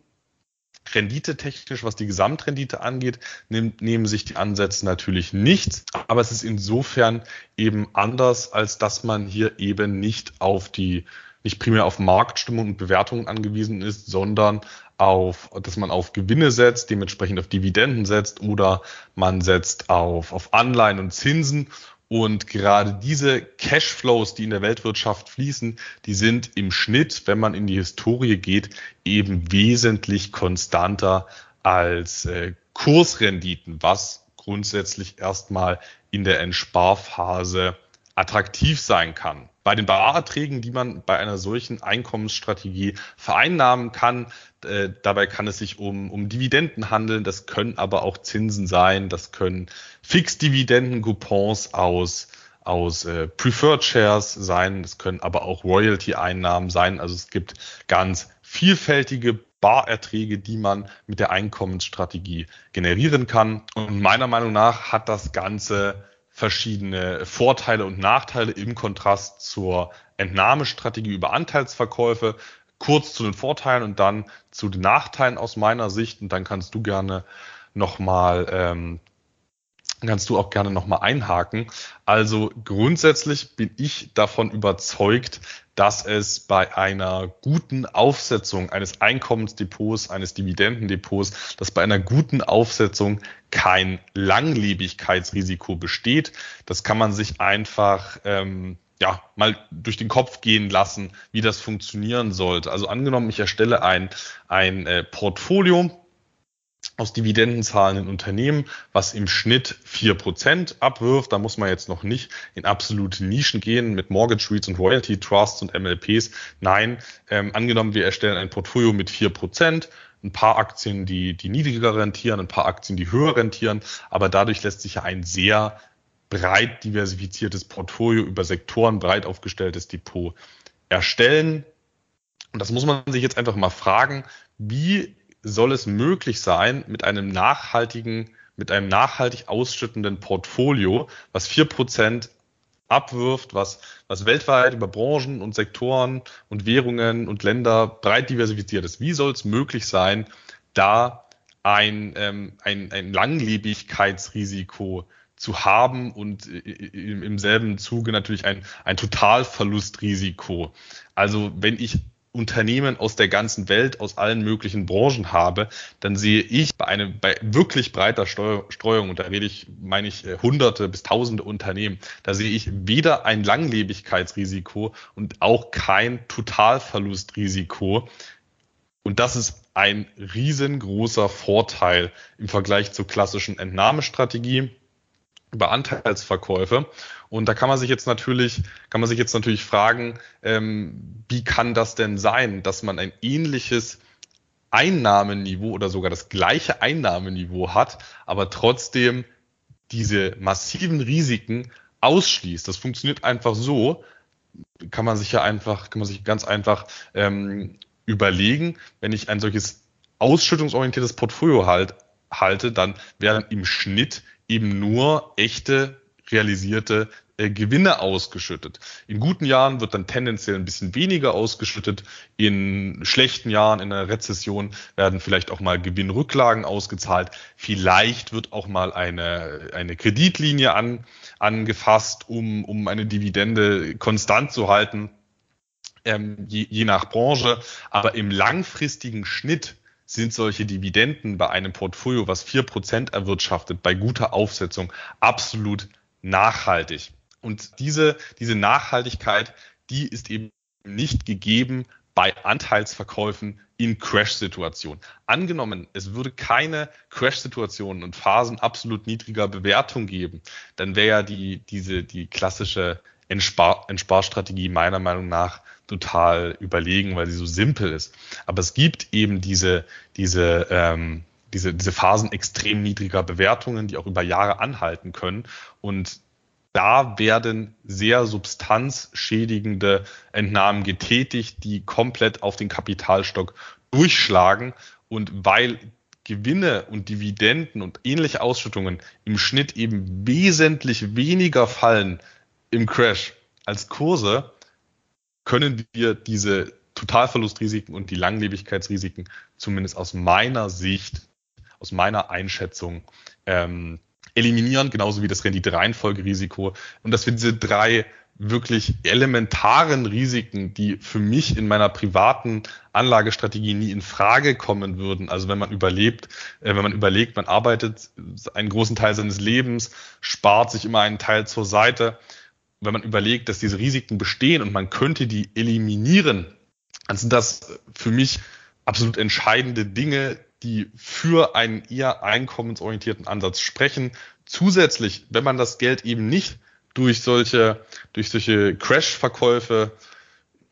Renditetechnisch, was die Gesamtrendite angeht, nimmt, nehmen sich die Ansätze natürlich nichts, aber es ist insofern eben anders, als dass man hier eben nicht auf die, nicht primär auf Marktstimmung und Bewertungen angewiesen ist, sondern auf, dass man auf Gewinne setzt, dementsprechend auf Dividenden setzt oder man setzt auf, auf Anleihen und Zinsen und gerade diese Cashflows, die in der Weltwirtschaft fließen, die sind im Schnitt, wenn man in die Historie geht, eben wesentlich konstanter als äh, Kursrenditen, was grundsätzlich erstmal in der Entsparphase attraktiv sein kann. Bei den Barerträgen, die man bei einer solchen Einkommensstrategie vereinnahmen kann, äh, dabei kann es sich um, um Dividenden handeln, das können aber auch Zinsen sein, das können Fixdividenden-Coupons aus, aus äh, Preferred Shares sein, das können aber auch Royalty-Einnahmen sein. Also es gibt ganz vielfältige Barerträge, die man mit der Einkommensstrategie generieren kann. Und meiner Meinung nach hat das Ganze verschiedene Vorteile und Nachteile im Kontrast zur Entnahmestrategie über Anteilsverkäufe. Kurz zu den Vorteilen und dann zu den Nachteilen aus meiner Sicht. Und dann kannst du gerne nochmal ähm, kannst du auch gerne nochmal einhaken. Also grundsätzlich bin ich davon überzeugt, dass es bei einer guten Aufsetzung eines Einkommensdepots, eines Dividendendepots, dass bei einer guten Aufsetzung kein Langlebigkeitsrisiko besteht. Das kann man sich einfach ähm, ja, mal durch den Kopf gehen lassen, wie das funktionieren sollte. Also angenommen, ich erstelle ein, ein äh, Portfolio aus dividendenzahlenden Unternehmen, was im Schnitt vier Prozent abwirft. Da muss man jetzt noch nicht in absolute Nischen gehen mit Mortgage REITs und Royalty Trusts und MLPs. Nein, ähm, angenommen, wir erstellen ein Portfolio mit vier Prozent, ein paar Aktien, die, die niedriger rentieren, ein paar Aktien, die höher rentieren, aber dadurch lässt sich ja ein sehr breit diversifiziertes Portfolio über Sektoren breit aufgestelltes Depot erstellen. Und das muss man sich jetzt einfach mal fragen, wie soll es möglich sein, mit einem nachhaltigen, mit einem nachhaltig ausschüttenden Portfolio, was vier Prozent abwirft, was, was weltweit über Branchen und Sektoren und Währungen und Länder breit diversifiziert ist. Wie soll es möglich sein, da ein, ähm, ein, ein Langlebigkeitsrisiko zu haben und im, im selben Zuge natürlich ein, ein Totalverlustrisiko. Also wenn ich Unternehmen aus der ganzen Welt, aus allen möglichen Branchen habe, dann sehe ich bei einem, bei wirklich breiter Steu Streuung, und da rede ich, meine ich, äh, hunderte bis tausende Unternehmen, da sehe ich weder ein Langlebigkeitsrisiko und auch kein Totalverlustrisiko. Und das ist ein riesengroßer Vorteil im Vergleich zur klassischen Entnahmestrategie über Anteilsverkäufe. Und da kann man sich jetzt natürlich, kann man sich jetzt natürlich fragen, ähm, wie kann das denn sein, dass man ein ähnliches Einnahmeniveau oder sogar das gleiche Einnahmeniveau hat, aber trotzdem diese massiven Risiken ausschließt. Das funktioniert einfach so, kann man sich ja einfach, kann man sich ganz einfach ähm, überlegen, wenn ich ein solches ausschüttungsorientiertes Portfolio halt, halte, dann werden im Schnitt eben nur echte realisierte äh, Gewinne ausgeschüttet. In guten Jahren wird dann tendenziell ein bisschen weniger ausgeschüttet. In schlechten Jahren, in einer Rezession werden vielleicht auch mal Gewinnrücklagen ausgezahlt. Vielleicht wird auch mal eine, eine Kreditlinie an, angefasst, um, um eine Dividende konstant zu halten, ähm, je, je nach Branche. Aber im langfristigen Schnitt sind solche Dividenden bei einem Portfolio, was vier Prozent erwirtschaftet, bei guter Aufsetzung absolut nachhaltig. Und diese, diese Nachhaltigkeit, die ist eben nicht gegeben bei Anteilsverkäufen in Crash-Situationen. Angenommen, es würde keine Crash-Situationen und Phasen absolut niedriger Bewertung geben, dann wäre ja die, diese, die klassische Entspar Entsparstrategie meiner Meinung nach total überlegen, weil sie so simpel ist. Aber es gibt eben diese, diese, ähm, diese, diese Phasen extrem niedriger Bewertungen, die auch über Jahre anhalten können. Und da werden sehr substanzschädigende Entnahmen getätigt, die komplett auf den Kapitalstock durchschlagen. Und weil Gewinne und Dividenden und ähnliche Ausschüttungen im Schnitt eben wesentlich weniger fallen im Crash als Kurse können wir diese Totalverlustrisiken und die Langlebigkeitsrisiken zumindest aus meiner Sicht, aus meiner Einschätzung ähm, eliminieren, genauso wie das Rendite-Reihenfolgerisiko. Und dass wir diese drei wirklich elementaren Risiken, die für mich in meiner privaten Anlagestrategie nie in Frage kommen würden. Also wenn man überlebt, äh, wenn man überlegt, man arbeitet einen großen Teil seines Lebens, spart sich immer einen Teil zur Seite wenn man überlegt, dass diese Risiken bestehen und man könnte die eliminieren, dann sind das für mich absolut entscheidende Dinge, die für einen eher einkommensorientierten Ansatz sprechen. Zusätzlich, wenn man das Geld eben nicht durch solche, durch solche Crash-Verkäufe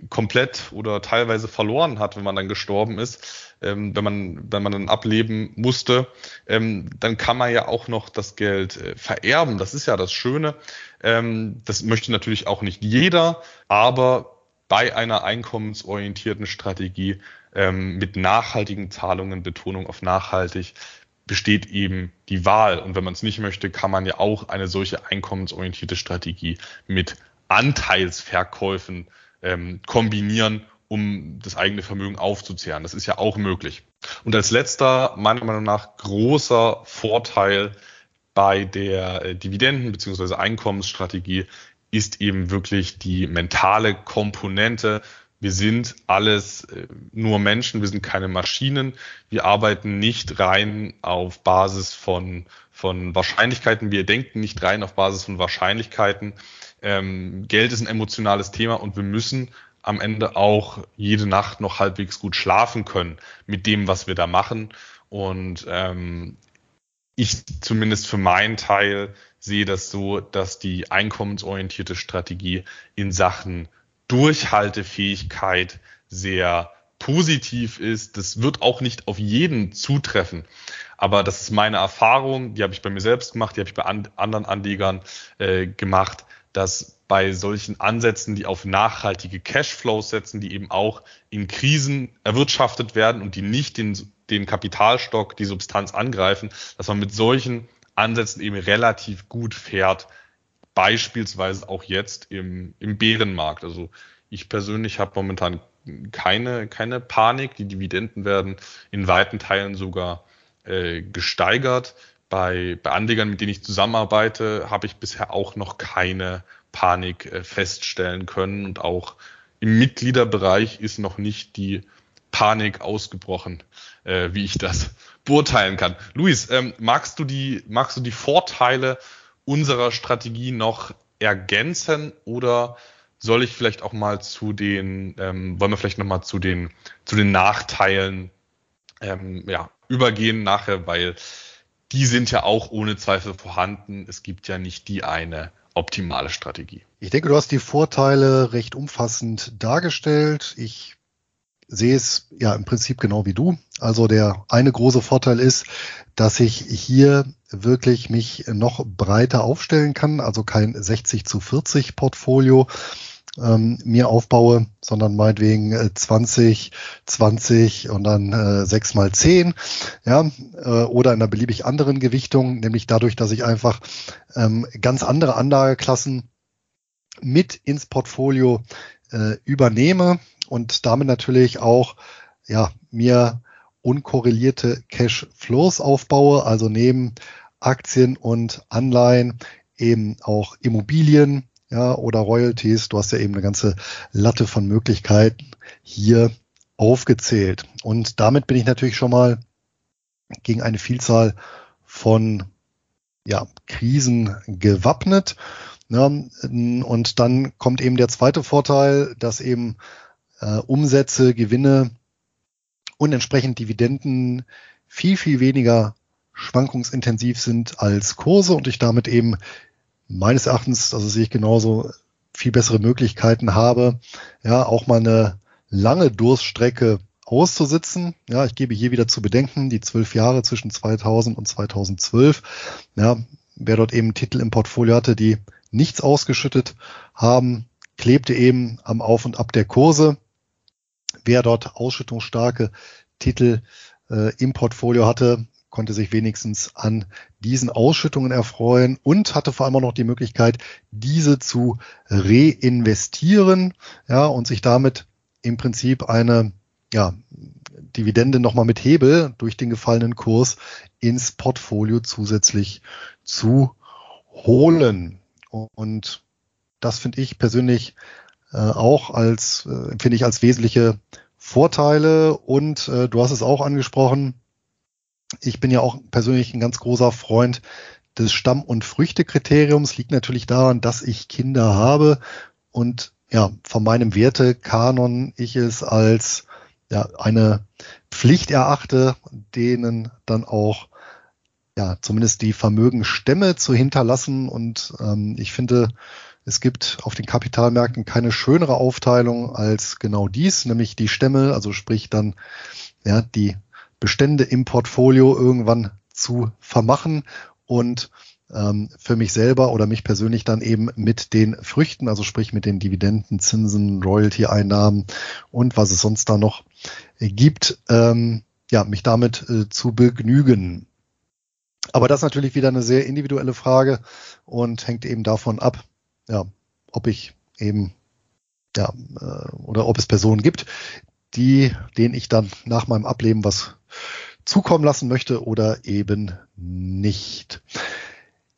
komplett oder teilweise verloren hat, wenn man dann gestorben ist, ähm, wenn man wenn man dann ableben musste, ähm, dann kann man ja auch noch das Geld äh, vererben. Das ist ja das Schöne. Ähm, das möchte natürlich auch nicht jeder, aber bei einer einkommensorientierten Strategie ähm, mit nachhaltigen Zahlungen, Betonung auf nachhaltig, besteht eben die Wahl. Und wenn man es nicht möchte, kann man ja auch eine solche einkommensorientierte Strategie mit Anteilsverkäufen ähm, kombinieren, um das eigene Vermögen aufzuzehren. Das ist ja auch möglich. Und als letzter, meiner Meinung nach, großer Vorteil bei der äh, Dividenden- bzw. Einkommensstrategie ist eben wirklich die mentale Komponente. Wir sind alles äh, nur Menschen, wir sind keine Maschinen. Wir arbeiten nicht rein auf Basis von, von Wahrscheinlichkeiten. Wir denken nicht rein auf Basis von Wahrscheinlichkeiten. Ähm, Geld ist ein emotionales Thema und wir müssen am Ende auch jede Nacht noch halbwegs gut schlafen können mit dem, was wir da machen. Und ähm, ich zumindest für meinen Teil sehe das so, dass die einkommensorientierte Strategie in Sachen Durchhaltefähigkeit sehr positiv ist. Das wird auch nicht auf jeden zutreffen. Aber das ist meine Erfahrung, die habe ich bei mir selbst gemacht, die habe ich bei an, anderen Anlegern äh, gemacht, dass bei solchen Ansätzen, die auf nachhaltige Cashflows setzen, die eben auch in Krisen erwirtschaftet werden und die nicht den, den Kapitalstock, die Substanz angreifen, dass man mit solchen Ansätzen eben relativ gut fährt, beispielsweise auch jetzt im, im Bärenmarkt. Also ich persönlich habe momentan keine, keine Panik. Die Dividenden werden in weiten Teilen sogar äh, gesteigert. Bei, bei Anlegern, mit denen ich zusammenarbeite, habe ich bisher auch noch keine Panik äh, feststellen können. Und auch im Mitgliederbereich ist noch nicht die Panik ausgebrochen, äh, wie ich das beurteilen kann. Luis, ähm, magst du die, magst du die Vorteile unserer Strategie noch ergänzen oder soll ich vielleicht auch mal zu den, ähm, wollen wir vielleicht nochmal zu den, zu den Nachteilen ähm, ja, übergehen nachher, weil die sind ja auch ohne Zweifel vorhanden. Es gibt ja nicht die eine optimale Strategie. Ich denke, du hast die Vorteile recht umfassend dargestellt. Ich sehe es ja im Prinzip genau wie du. Also der eine große Vorteil ist, dass ich hier wirklich mich noch breiter aufstellen kann, also kein 60 zu 40 Portfolio, ähm, mir aufbaue, sondern meinetwegen äh, 20, 20 und dann äh, 6 mal 10, ja, äh, oder in einer beliebig anderen Gewichtung, nämlich dadurch, dass ich einfach ähm, ganz andere Anlageklassen mit ins Portfolio äh, übernehme und damit natürlich auch ja, mir unkorrelierte Cash Flows aufbaue, also neben Aktien und Anleihen eben auch Immobilien, ja, oder Royalties. Du hast ja eben eine ganze Latte von Möglichkeiten hier aufgezählt. Und damit bin ich natürlich schon mal gegen eine Vielzahl von ja, Krisen gewappnet. Ja, und dann kommt eben der zweite Vorteil, dass eben äh, Umsätze, Gewinne und entsprechend Dividenden viel, viel weniger schwankungsintensiv sind als Kurse und ich damit eben meines Erachtens, also sehe ich genauso, viel bessere Möglichkeiten habe, ja, auch mal eine lange Durststrecke auszusitzen. Ja, ich gebe hier wieder zu bedenken, die zwölf Jahre zwischen 2000 und 2012, ja, wer dort eben Titel im Portfolio hatte, die nichts ausgeschüttet haben, klebte eben am Auf und Ab der Kurse. Wer dort ausschüttungsstarke Titel äh, im Portfolio hatte, konnte sich wenigstens an diesen Ausschüttungen erfreuen und hatte vor allem auch noch die Möglichkeit, diese zu reinvestieren, ja, und sich damit im Prinzip eine, ja, Dividende nochmal mit Hebel durch den gefallenen Kurs ins Portfolio zusätzlich zu holen. Und das finde ich persönlich äh, auch als, äh, finde ich als wesentliche Vorteile. Und äh, du hast es auch angesprochen, ich bin ja auch persönlich ein ganz großer Freund des Stamm- und Früchtekriteriums. Liegt natürlich daran, dass ich Kinder habe und ja, von meinem Wertekanon ich es als ja, eine Pflicht erachte, denen dann auch ja, zumindest die Vermögenstämme zu hinterlassen. Und ähm, ich finde, es gibt auf den Kapitalmärkten keine schönere Aufteilung als genau dies, nämlich die Stämme, also sprich dann ja, die Bestände im Portfolio irgendwann zu vermachen und ähm, für mich selber oder mich persönlich dann eben mit den Früchten, also sprich mit den Dividenden, Zinsen, Royalty-Einnahmen und was es sonst da noch gibt, ähm, ja, mich damit äh, zu begnügen. Aber das ist natürlich wieder eine sehr individuelle Frage und hängt eben davon ab, ja, ob ich eben ja, äh, oder ob es Personen gibt, die, denen ich dann nach meinem Ableben was zukommen lassen möchte oder eben nicht.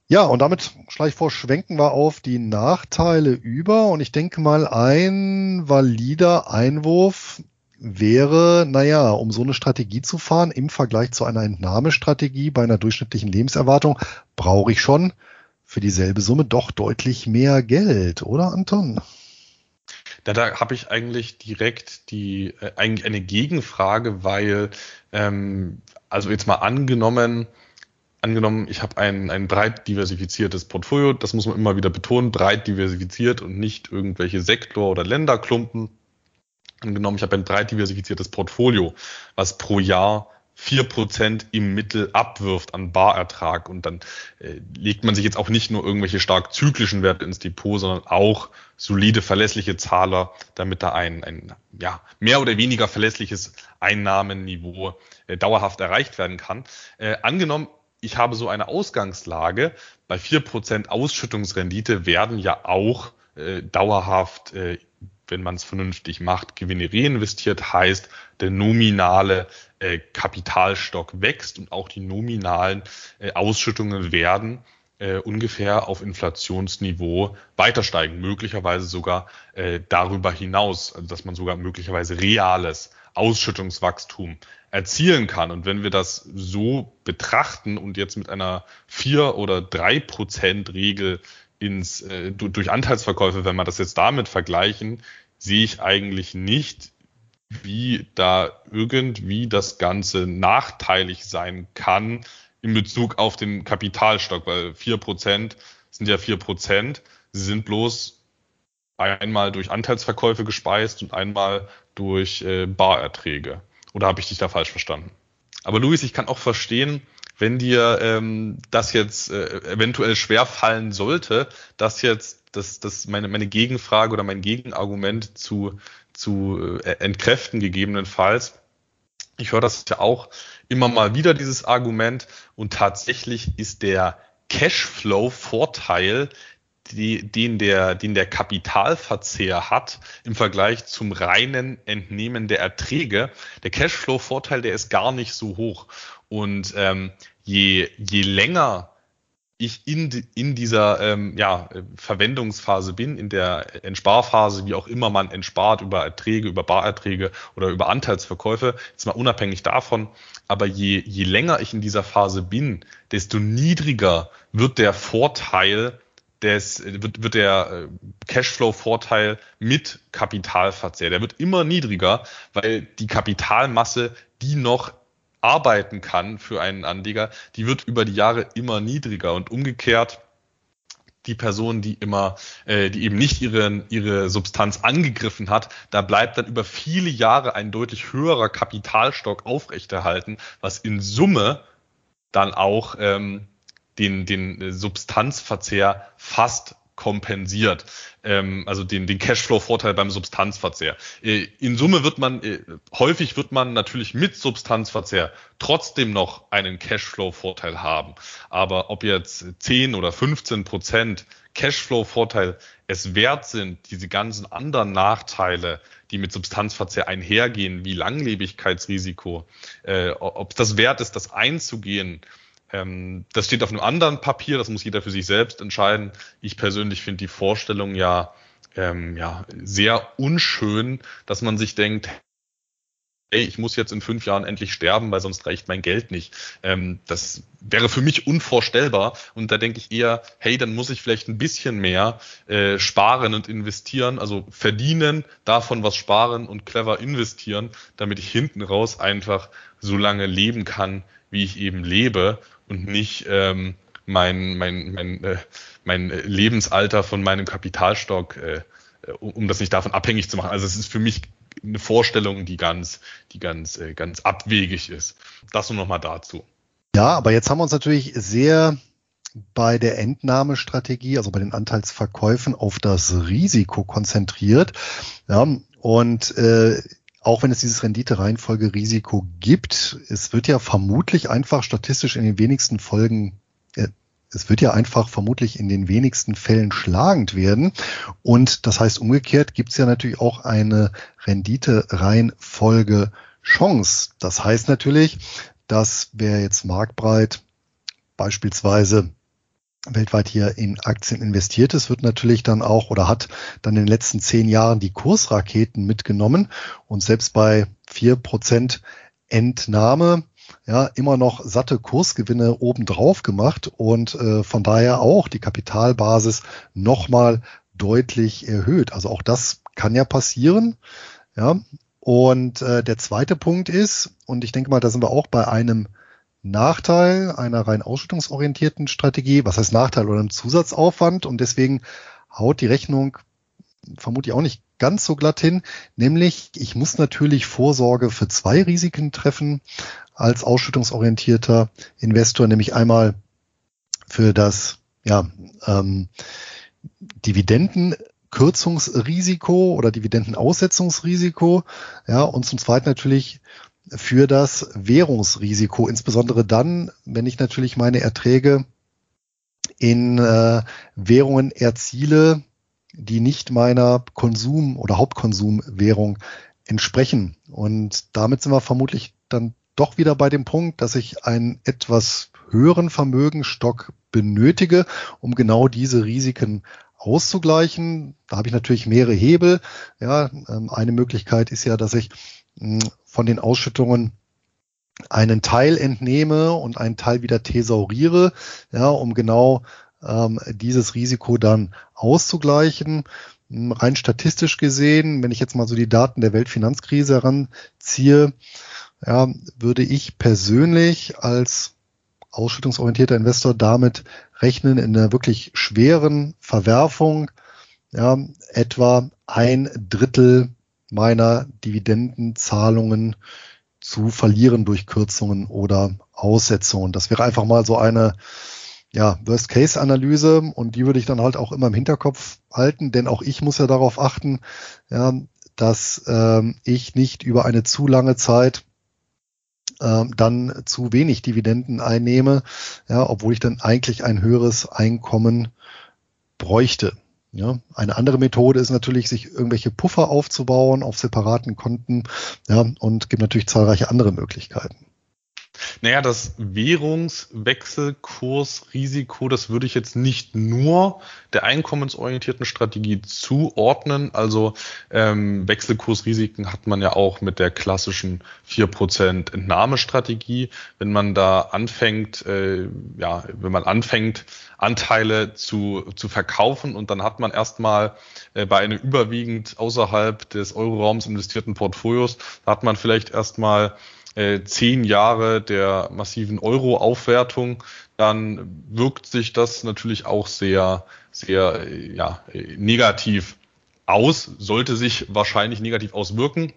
Ja, und damit schlage ich vor, schwenken wir auf die Nachteile über. Und ich denke mal, ein valider Einwurf wäre, naja, um so eine Strategie zu fahren im Vergleich zu einer Entnahmestrategie bei einer durchschnittlichen Lebenserwartung, brauche ich schon für dieselbe Summe doch deutlich mehr Geld, oder Anton? Da, da habe ich eigentlich direkt die äh, eine Gegenfrage, weil ähm, also jetzt mal angenommen, angenommen, ich habe ein, ein breit diversifiziertes Portfolio, das muss man immer wieder betonen, breit diversifiziert und nicht irgendwelche Sektor- oder Länderklumpen. Angenommen, ich habe ein breit diversifiziertes Portfolio, was pro Jahr vier Prozent im Mittel abwirft an Barertrag und dann äh, legt man sich jetzt auch nicht nur irgendwelche stark zyklischen Werte ins Depot, sondern auch solide, verlässliche Zahler, damit da ein, ein ja, mehr oder weniger verlässliches Einnahmenniveau äh, dauerhaft erreicht werden kann. Äh, angenommen, ich habe so eine Ausgangslage, bei vier Prozent Ausschüttungsrendite werden ja auch äh, dauerhaft äh, wenn man es vernünftig macht, Gewinne reinvestiert, heißt, der nominale äh, Kapitalstock wächst und auch die nominalen äh, Ausschüttungen werden äh, ungefähr auf Inflationsniveau weiter steigen, möglicherweise sogar äh, darüber hinaus, also dass man sogar möglicherweise reales Ausschüttungswachstum erzielen kann. Und wenn wir das so betrachten und jetzt mit einer vier oder drei Prozent Regel ins äh, durch Anteilsverkäufe, wenn wir das jetzt damit vergleichen, sehe ich eigentlich nicht, wie da irgendwie das Ganze nachteilig sein kann in Bezug auf den Kapitalstock, weil vier Prozent sind ja vier Prozent. Sie sind bloß einmal durch Anteilsverkäufe gespeist und einmal durch äh, Barerträge. Oder habe ich dich da falsch verstanden? Aber Luis, ich kann auch verstehen, wenn dir ähm, das jetzt äh, eventuell schwer fallen sollte, dass jetzt das, das meine, meine Gegenfrage oder mein Gegenargument zu, zu äh, entkräften gegebenenfalls. Ich höre das ja auch immer mal wieder, dieses Argument. Und tatsächlich ist der Cashflow-Vorteil, den, der, den der Kapitalverzehr hat im Vergleich zum reinen Entnehmen der Erträge. Der Cashflow-Vorteil, der ist gar nicht so hoch. Und ähm, je, je länger ich in, in dieser ähm, ja, Verwendungsphase bin, in der Entsparphase, wie auch immer man entspart über Erträge, über Barerträge oder über Anteilsverkäufe, jetzt mal unabhängig davon, aber je, je länger ich in dieser Phase bin, desto niedriger wird der Vorteil des, wird, wird der äh, Cashflow-Vorteil mit Kapitalverzehr. Der wird immer niedriger, weil die Kapitalmasse, die noch arbeiten kann für einen Anleger, die wird über die Jahre immer niedriger. Und umgekehrt die Person, die immer, äh, die eben nicht ihre, ihre Substanz angegriffen hat, da bleibt dann über viele Jahre ein deutlich höherer Kapitalstock aufrechterhalten, was in Summe dann auch ähm, den, den Substanzverzehr fast kompensiert, ähm, also den, den Cashflow-Vorteil beim Substanzverzehr. Äh, in Summe wird man, äh, häufig wird man natürlich mit Substanzverzehr trotzdem noch einen Cashflow-Vorteil haben. Aber ob jetzt 10 oder 15 Prozent Cashflow-Vorteil es wert sind, diese ganzen anderen Nachteile, die mit Substanzverzehr einhergehen, wie Langlebigkeitsrisiko, äh, ob das wert ist, das einzugehen, ähm, das steht auf einem anderen Papier, das muss jeder für sich selbst entscheiden. Ich persönlich finde die Vorstellung ja, ähm, ja sehr unschön, dass man sich denkt, hey, ich muss jetzt in fünf Jahren endlich sterben, weil sonst reicht mein Geld nicht. Ähm, das wäre für mich unvorstellbar. Und da denke ich eher, hey, dann muss ich vielleicht ein bisschen mehr äh, sparen und investieren, also verdienen, davon was sparen und clever investieren, damit ich hinten raus einfach so lange leben kann, wie ich eben lebe und nicht ähm, mein, mein, mein, äh, mein Lebensalter von meinem Kapitalstock, äh, um das nicht davon abhängig zu machen. Also es ist für mich eine Vorstellung, die ganz, die ganz, äh, ganz abwegig ist. Das nur nochmal dazu. Ja, aber jetzt haben wir uns natürlich sehr bei der Entnahmestrategie, also bei den Anteilsverkäufen, auf das Risiko konzentriert. Ja, und äh, auch wenn es dieses Rendite-Reihenfolge-Risiko gibt, es wird ja vermutlich einfach statistisch in den wenigsten Folgen, äh, es wird ja einfach vermutlich in den wenigsten Fällen schlagend werden. Und das heißt, umgekehrt gibt es ja natürlich auch eine Rendite-Reihenfolge-Chance. Das heißt natürlich, dass wer jetzt marktbreit beispielsweise weltweit hier in Aktien investiert ist, wird natürlich dann auch oder hat dann in den letzten zehn Jahren die Kursraketen mitgenommen und selbst bei vier Prozent Entnahme ja immer noch satte Kursgewinne obendrauf gemacht und äh, von daher auch die Kapitalbasis nochmal deutlich erhöht. Also auch das kann ja passieren. Ja. Und äh, der zweite Punkt ist, und ich denke mal, da sind wir auch bei einem Nachteil einer rein ausschüttungsorientierten Strategie. Was heißt Nachteil oder ein Zusatzaufwand? Und deswegen haut die Rechnung vermutlich auch nicht ganz so glatt hin. Nämlich, ich muss natürlich Vorsorge für zwei Risiken treffen als ausschüttungsorientierter Investor, nämlich einmal für das ja, ähm, Dividendenkürzungsrisiko oder Dividendenaussetzungsrisiko, ja, und zum Zweiten natürlich für das Währungsrisiko, insbesondere dann, wenn ich natürlich meine Erträge in äh, Währungen erziele, die nicht meiner Konsum- oder Hauptkonsumwährung entsprechen. Und damit sind wir vermutlich dann doch wieder bei dem Punkt, dass ich einen etwas höheren Vermögenstock benötige, um genau diese Risiken auszugleichen. Da habe ich natürlich mehrere Hebel. Ja, ähm, eine Möglichkeit ist ja, dass ich von den Ausschüttungen einen Teil entnehme und einen Teil wieder thesauriere, ja, um genau ähm, dieses Risiko dann auszugleichen. Hm, rein statistisch gesehen, wenn ich jetzt mal so die Daten der Weltfinanzkrise heranziehe, ja, würde ich persönlich als ausschüttungsorientierter Investor damit rechnen, in einer wirklich schweren Verwerfung ja, etwa ein Drittel meiner Dividendenzahlungen zu verlieren durch Kürzungen oder Aussetzungen. Das wäre einfach mal so eine ja, Worst-Case-Analyse und die würde ich dann halt auch immer im Hinterkopf halten, denn auch ich muss ja darauf achten, ja, dass ähm, ich nicht über eine zu lange Zeit ähm, dann zu wenig Dividenden einnehme, ja, obwohl ich dann eigentlich ein höheres Einkommen bräuchte. Ja, eine andere Methode ist natürlich, sich irgendwelche Puffer aufzubauen auf separaten Konten, ja, und gibt natürlich zahlreiche andere Möglichkeiten. Naja, das Währungswechselkursrisiko, das würde ich jetzt nicht nur der einkommensorientierten Strategie zuordnen. Also ähm, Wechselkursrisiken hat man ja auch mit der klassischen 4% Entnahmestrategie. Wenn man da anfängt, äh, ja, wenn man anfängt, Anteile zu, zu verkaufen und dann hat man erstmal äh, bei einem überwiegend außerhalb des Euroraums investierten Portfolios, da hat man vielleicht erstmal äh, zehn Jahre der massiven Euro-Aufwertung, dann wirkt sich das natürlich auch sehr, sehr äh, ja, negativ aus, sollte sich wahrscheinlich negativ auswirken.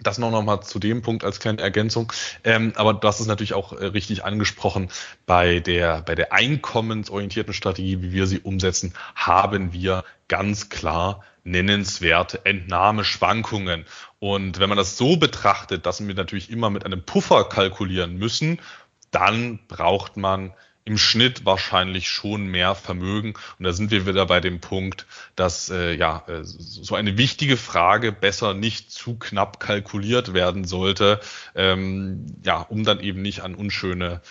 Das noch nochmal zu dem Punkt als kleine Ergänzung. Ähm, aber das ist natürlich auch äh, richtig angesprochen. Bei der, bei der einkommensorientierten Strategie, wie wir sie umsetzen, haben wir ganz klar nennenswerte Entnahmeschwankungen. Und wenn man das so betrachtet, dass wir natürlich immer mit einem Puffer kalkulieren müssen, dann braucht man im Schnitt wahrscheinlich schon mehr Vermögen. Und da sind wir wieder bei dem Punkt, dass äh, ja äh, so eine wichtige Frage besser nicht zu knapp kalkuliert werden sollte, ähm, ja, um dann eben nicht an unschöne,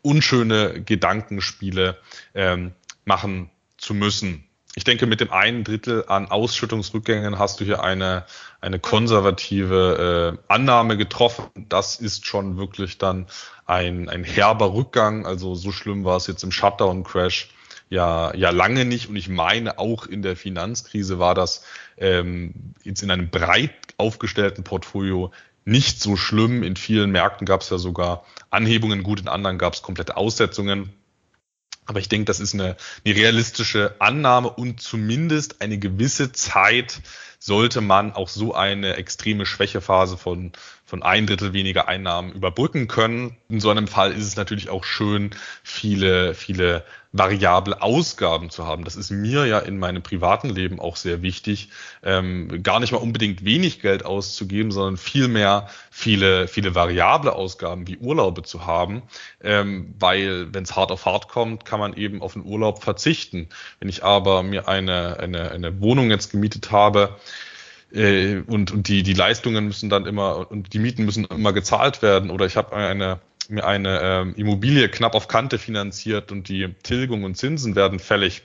unschöne Gedankenspiele ähm, machen zu müssen ich denke, mit dem einen Drittel an Ausschüttungsrückgängen hast du hier eine, eine konservative äh, Annahme getroffen. Das ist schon wirklich dann ein, ein herber Rückgang. Also so schlimm war es jetzt im Shutdown-Crash ja, ja lange nicht. Und ich meine, auch in der Finanzkrise war das ähm, jetzt in einem breit aufgestellten Portfolio nicht so schlimm. In vielen Märkten gab es ja sogar Anhebungen, gut, in anderen gab es komplette Aussetzungen. Aber ich denke, das ist eine, eine realistische Annahme und zumindest eine gewisse Zeit sollte man auch so eine extreme Schwächephase von, von ein Drittel weniger Einnahmen überbrücken können. In so einem Fall ist es natürlich auch schön, viele, viele variable Ausgaben zu haben. Das ist mir ja in meinem privaten Leben auch sehr wichtig, ähm, gar nicht mal unbedingt wenig Geld auszugeben, sondern vielmehr viele, viele variable Ausgaben wie Urlaube zu haben, ähm, weil wenn es hart auf hart kommt, kann man eben auf den Urlaub verzichten. Wenn ich aber mir eine, eine, eine Wohnung jetzt gemietet habe, äh, und, und die, die Leistungen müssen dann immer und die Mieten müssen immer gezahlt werden. Oder ich habe eine mir eine ähm, Immobilie knapp auf Kante finanziert und die Tilgung und Zinsen werden fällig.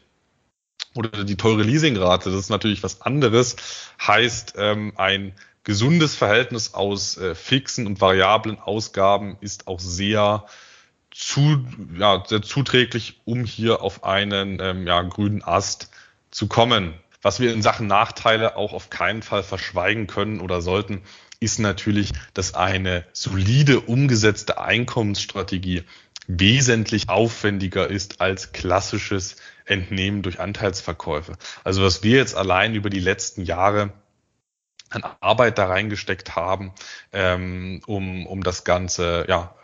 Oder die teure Leasingrate, das ist natürlich was anderes, heißt ähm, ein gesundes Verhältnis aus äh, fixen und variablen Ausgaben ist auch sehr zu, ja, sehr zuträglich, um hier auf einen ähm, ja, grünen Ast zu kommen. Was wir in Sachen Nachteile auch auf keinen Fall verschweigen können oder sollten, ist natürlich, dass eine solide umgesetzte Einkommensstrategie wesentlich aufwendiger ist als klassisches Entnehmen durch Anteilsverkäufe. Also was wir jetzt allein über die letzten Jahre an Arbeit da reingesteckt haben, ähm, um, um das Ganze ja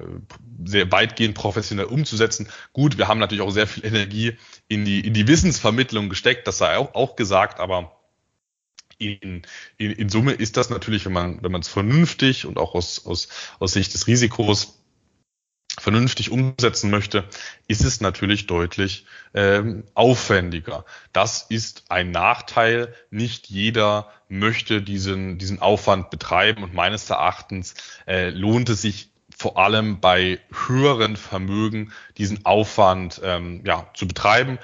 sehr weitgehend professionell umzusetzen. Gut, wir haben natürlich auch sehr viel Energie in die, in die Wissensvermittlung gesteckt, das sei auch, auch gesagt, aber in, in, in Summe ist das natürlich, wenn man wenn man es vernünftig und auch aus, aus, aus Sicht des Risikos vernünftig umsetzen möchte, ist es natürlich deutlich ähm, aufwendiger. Das ist ein Nachteil. Nicht jeder möchte diesen, diesen Aufwand betreiben und meines Erachtens äh, lohnt es sich vor allem bei höheren Vermögen diesen Aufwand ähm, ja, zu betreiben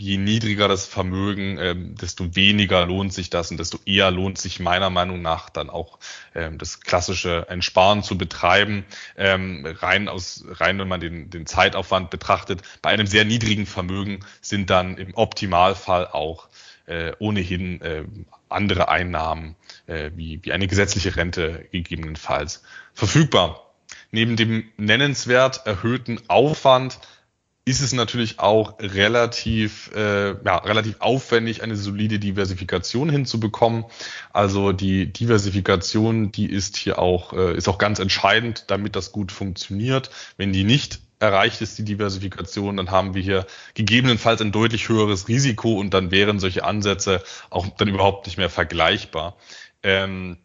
je niedriger das Vermögen, ähm, desto weniger lohnt sich das und desto eher lohnt sich meiner Meinung nach dann auch ähm, das klassische Entsparen zu betreiben. Ähm, rein aus, rein wenn man den, den Zeitaufwand betrachtet, bei einem sehr niedrigen Vermögen sind dann im Optimalfall auch äh, ohnehin äh, andere Einnahmen äh, wie, wie eine gesetzliche Rente gegebenenfalls verfügbar. Neben dem nennenswert erhöhten Aufwand ist es natürlich auch relativ, äh, ja, relativ aufwendig, eine solide Diversifikation hinzubekommen. Also die Diversifikation, die ist hier auch, äh, ist auch ganz entscheidend, damit das gut funktioniert. Wenn die nicht erreicht ist, die Diversifikation, dann haben wir hier gegebenenfalls ein deutlich höheres Risiko und dann wären solche Ansätze auch dann überhaupt nicht mehr vergleichbar. Ähm,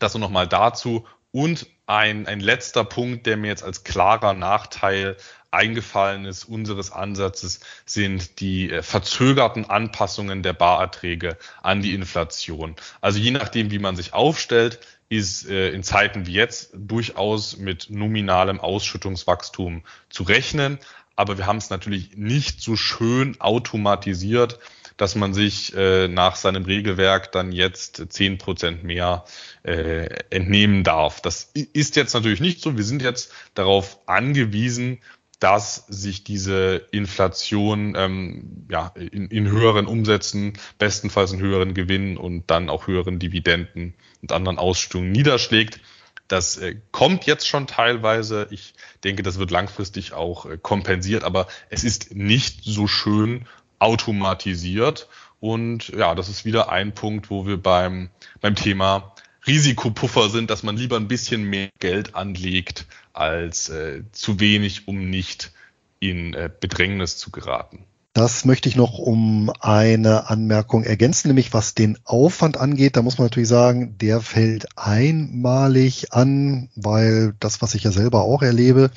das nur nochmal dazu. Und ein, ein letzter Punkt, der mir jetzt als klarer Nachteil eingefallen ist unseres Ansatzes, sind die äh, verzögerten Anpassungen der Barerträge an die Inflation. Also je nachdem, wie man sich aufstellt, ist äh, in Zeiten wie jetzt durchaus mit nominalem Ausschüttungswachstum zu rechnen. Aber wir haben es natürlich nicht so schön automatisiert, dass man sich äh, nach seinem Regelwerk dann jetzt zehn Prozent mehr äh, entnehmen darf. Das ist jetzt natürlich nicht so. Wir sind jetzt darauf angewiesen, dass sich diese Inflation ähm, ja, in, in höheren Umsätzen, bestenfalls in höheren Gewinnen und dann auch höheren Dividenden und anderen Ausschüttungen niederschlägt. Das äh, kommt jetzt schon teilweise. Ich denke, das wird langfristig auch äh, kompensiert, aber es ist nicht so schön automatisiert. Und ja, das ist wieder ein Punkt, wo wir beim, beim Thema Risikopuffer sind, dass man lieber ein bisschen mehr Geld anlegt als äh, zu wenig, um nicht in äh, Bedrängnis zu geraten. Das möchte ich noch um eine Anmerkung ergänzen, nämlich was den Aufwand angeht. Da muss man natürlich sagen, der fällt einmalig an, weil das, was ich ja selber auch erlebe,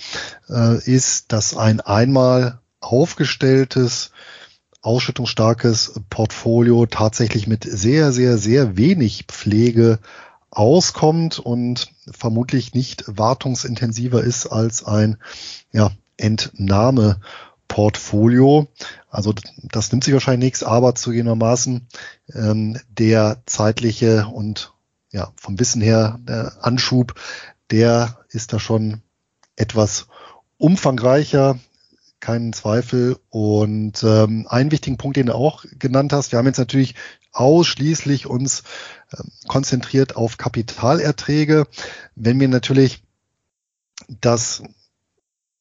äh, ist, dass ein einmal aufgestelltes ausschüttungsstarkes Portfolio tatsächlich mit sehr, sehr, sehr wenig Pflege auskommt und vermutlich nicht wartungsintensiver ist als ein ja, Entnahmeportfolio. Also das nimmt sich wahrscheinlich nichts, aber zugegebenermaßen ähm, der zeitliche und ja vom Wissen her der Anschub, der ist da schon etwas umfangreicher, keinen Zweifel. Und ähm, einen wichtigen Punkt, den du auch genannt hast, wir haben jetzt natürlich ausschließlich uns äh, konzentriert auf Kapitalerträge. Wenn wir natürlich das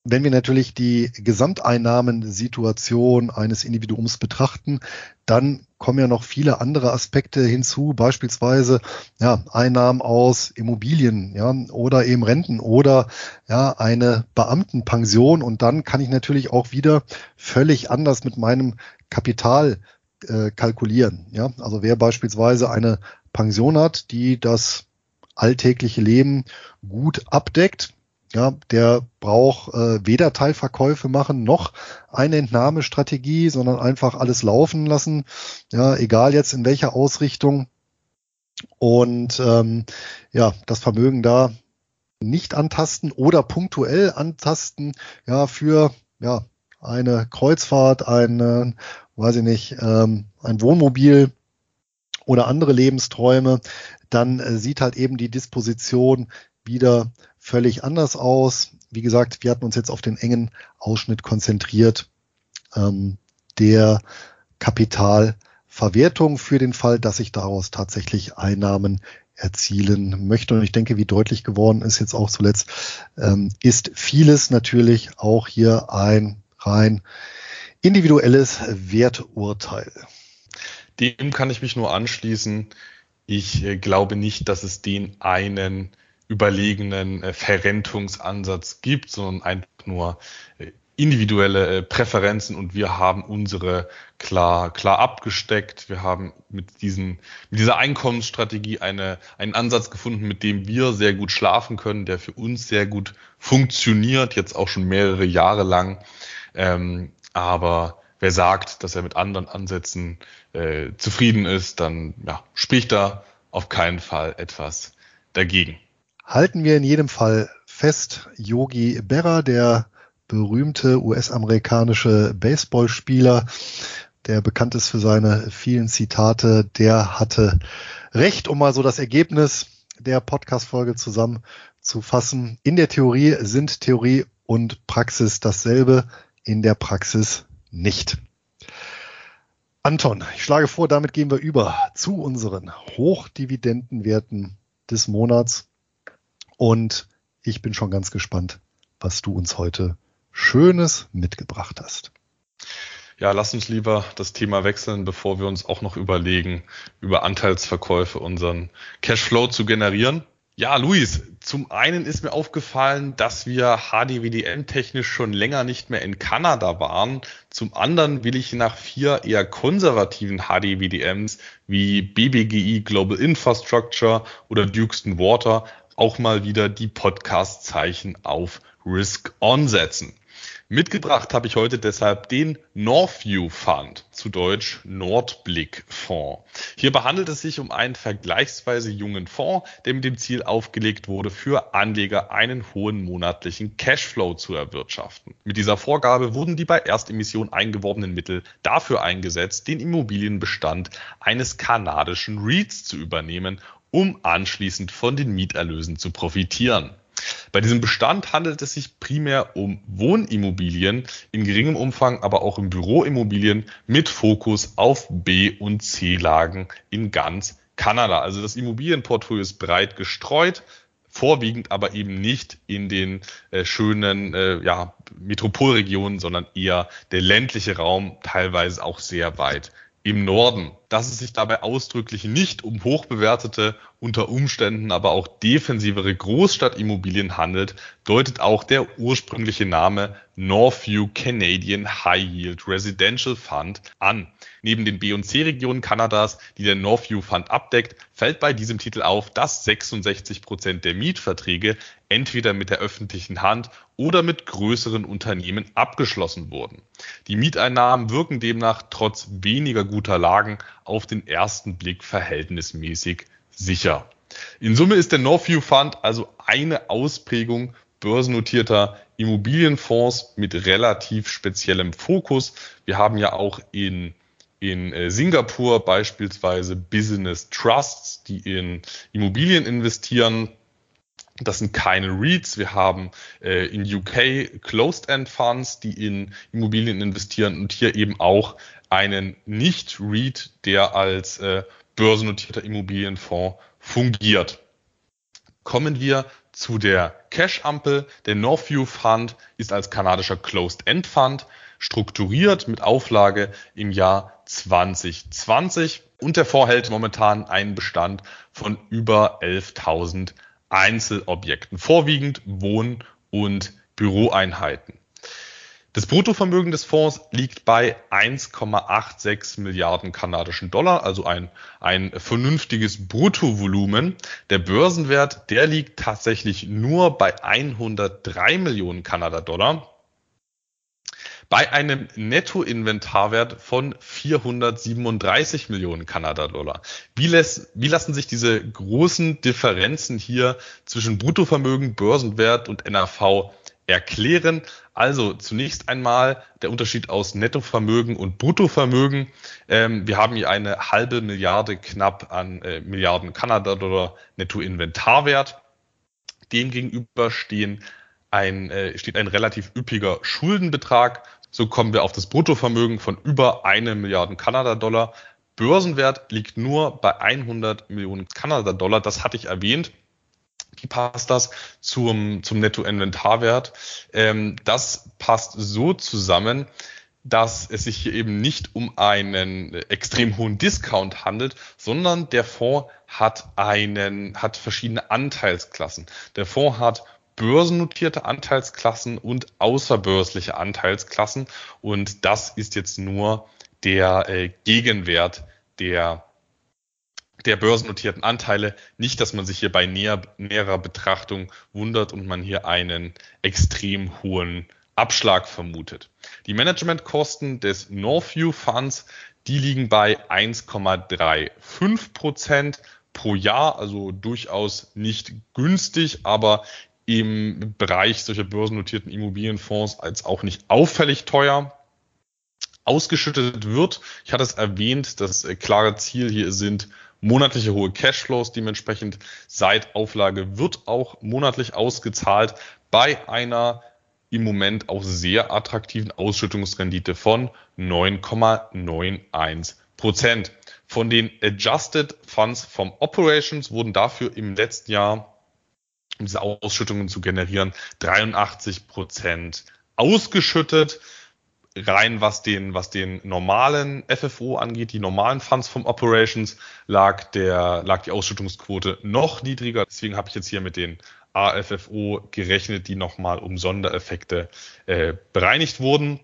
wenn wir natürlich die Gesamteinnahmensituation eines Individuums betrachten, dann kommen ja noch viele andere Aspekte hinzu, beispielsweise ja, Einnahmen aus Immobilien, ja, oder eben Renten oder ja, eine Beamtenpension und dann kann ich natürlich auch wieder völlig anders mit meinem Kapital äh, kalkulieren, ja? Also wer beispielsweise eine Pension hat, die das alltägliche Leben gut abdeckt, ja, der braucht äh, weder Teilverkäufe machen noch eine Entnahmestrategie, sondern einfach alles laufen lassen. Ja, egal jetzt in welcher Ausrichtung. Und ähm, ja, das Vermögen da nicht antasten oder punktuell antasten, ja, für ja, eine Kreuzfahrt, ein, weiß ich nicht, ähm, ein Wohnmobil oder andere Lebensträume, dann äh, sieht halt eben die Disposition wieder völlig anders aus. Wie gesagt, wir hatten uns jetzt auf den engen Ausschnitt konzentriert, ähm, der Kapital Verwertung für den Fall, dass ich daraus tatsächlich Einnahmen erzielen möchte. Und ich denke, wie deutlich geworden ist jetzt auch zuletzt, ähm, ist vieles natürlich auch hier ein rein individuelles Werturteil. Dem kann ich mich nur anschließen. Ich äh, glaube nicht, dass es den einen überlegenen äh, Verrentungsansatz gibt, sondern einfach nur äh, individuelle äh, Präferenzen und wir haben unsere klar, klar abgesteckt. Wir haben mit diesen, mit dieser Einkommensstrategie eine, einen Ansatz gefunden, mit dem wir sehr gut schlafen können, der für uns sehr gut funktioniert, jetzt auch schon mehrere Jahre lang. Ähm, aber wer sagt, dass er mit anderen Ansätzen äh, zufrieden ist, dann ja, spricht da auf keinen Fall etwas dagegen. Halten wir in jedem Fall fest, Yogi Berra, der berühmte US-amerikanische Baseballspieler, der bekannt ist für seine vielen Zitate, der hatte recht, um mal so das Ergebnis der Podcast-Folge zusammenzufassen. In der Theorie sind Theorie und Praxis dasselbe, in der Praxis nicht. Anton, ich schlage vor, damit gehen wir über zu unseren Hochdividendenwerten des Monats. Und ich bin schon ganz gespannt, was du uns heute Schönes mitgebracht hast. Ja, lass uns lieber das Thema wechseln, bevor wir uns auch noch überlegen, über Anteilsverkäufe unseren Cashflow zu generieren. Ja, Luis, zum einen ist mir aufgefallen, dass wir HDWDM-technisch schon länger nicht mehr in Kanada waren. Zum anderen will ich nach vier eher konservativen HDWDMs wie BBGI Global Infrastructure oder Dukeston Water auch mal wieder die Podcast-Zeichen auf Risk On setzen. Mitgebracht habe ich heute deshalb den Northview Fund, zu Deutsch Nordblick Fonds. Hierbei handelt es sich um einen vergleichsweise jungen Fonds, der mit dem Ziel aufgelegt wurde, für Anleger einen hohen monatlichen Cashflow zu erwirtschaften. Mit dieser Vorgabe wurden die bei Erstemission eingeworbenen Mittel dafür eingesetzt, den Immobilienbestand eines kanadischen REITs zu übernehmen, um anschließend von den Mieterlösen zu profitieren. Bei diesem Bestand handelt es sich primär um Wohnimmobilien in geringem Umfang, aber auch um Büroimmobilien mit Fokus auf B- und C-Lagen in ganz Kanada. Also das Immobilienportfolio ist breit gestreut, vorwiegend aber eben nicht in den äh, schönen äh, ja, Metropolregionen, sondern eher der ländliche Raum, teilweise auch sehr weit im Norden. Dass es sich dabei ausdrücklich nicht um hochbewertete, unter Umständen aber auch defensivere Großstadtimmobilien handelt, deutet auch der ursprüngliche Name Northview Canadian High Yield Residential Fund an. Neben den B- und C-Regionen Kanadas, die der Northview Fund abdeckt, fällt bei diesem Titel auf, dass 66 Prozent der Mietverträge entweder mit der öffentlichen Hand oder mit größeren Unternehmen abgeschlossen wurden. Die Mieteinnahmen wirken demnach trotz weniger guter Lagen auf den ersten Blick verhältnismäßig sicher. In Summe ist der Northview Fund also eine Ausprägung börsennotierter Immobilienfonds mit relativ speziellem Fokus. Wir haben ja auch in in äh, Singapur beispielsweise Business Trusts, die in Immobilien investieren. Das sind keine REITs. Wir haben äh, in UK Closed-End Funds, die in Immobilien investieren und hier eben auch einen Nicht-REIT, der als äh, börsennotierter Immobilienfonds fungiert. Kommen wir zu der Cash-Ampel. Der Northview Fund ist als kanadischer Closed-End Fund strukturiert mit Auflage im Jahr 2020 und der Fonds hält momentan einen Bestand von über 11.000 Einzelobjekten, vorwiegend Wohn- und Büroeinheiten. Das Bruttovermögen des Fonds liegt bei 1,86 Milliarden kanadischen Dollar, also ein, ein vernünftiges Bruttovolumen. Der Börsenwert, der liegt tatsächlich nur bei 103 Millionen Kanada-Dollar bei einem Nettoinventarwert von 437 Millionen Kanada-Dollar. Wie, wie lassen sich diese großen Differenzen hier zwischen Bruttovermögen, Börsenwert und NAV erklären? Also zunächst einmal der Unterschied aus Nettovermögen und Bruttovermögen. Ähm, wir haben hier eine halbe Milliarde knapp an äh, Milliarden Kanada-Dollar Nettoinventarwert. Demgegenüber stehen ein, äh, steht ein relativ üppiger Schuldenbetrag so kommen wir auf das Bruttovermögen von über eine Milliarde Kanada-Dollar Börsenwert liegt nur bei 100 Millionen Kanada-Dollar. Das hatte ich erwähnt. Wie passt das zum, zum Nettoinventarwert? Ähm, das passt so zusammen, dass es sich hier eben nicht um einen extrem hohen Discount handelt, sondern der Fonds hat einen, hat verschiedene Anteilsklassen. Der Fonds hat börsennotierte Anteilsklassen und außerbörsliche Anteilsklassen und das ist jetzt nur der äh, Gegenwert der der börsennotierten Anteile. Nicht, dass man sich hier bei näher, näherer Betrachtung wundert und man hier einen extrem hohen Abschlag vermutet. Die Managementkosten des Northview Funds, die liegen bei 1,35 Prozent pro Jahr, also durchaus nicht günstig, aber im Bereich solcher börsennotierten Immobilienfonds als auch nicht auffällig teuer ausgeschüttet wird. Ich hatte es erwähnt, das klare Ziel hier sind monatliche hohe Cashflows. Dementsprechend seit Auflage wird auch monatlich ausgezahlt bei einer im Moment auch sehr attraktiven Ausschüttungsrendite von 9,91 Prozent. Von den Adjusted Funds from Operations wurden dafür im letzten Jahr, um diese Ausschüttungen zu generieren, 83 Prozent ausgeschüttet. Rein was den, was den normalen FFO angeht, die normalen Funds from Operations, lag der, lag die Ausschüttungsquote noch niedriger. Deswegen habe ich jetzt hier mit den AFFO gerechnet, die nochmal um Sondereffekte äh, bereinigt wurden.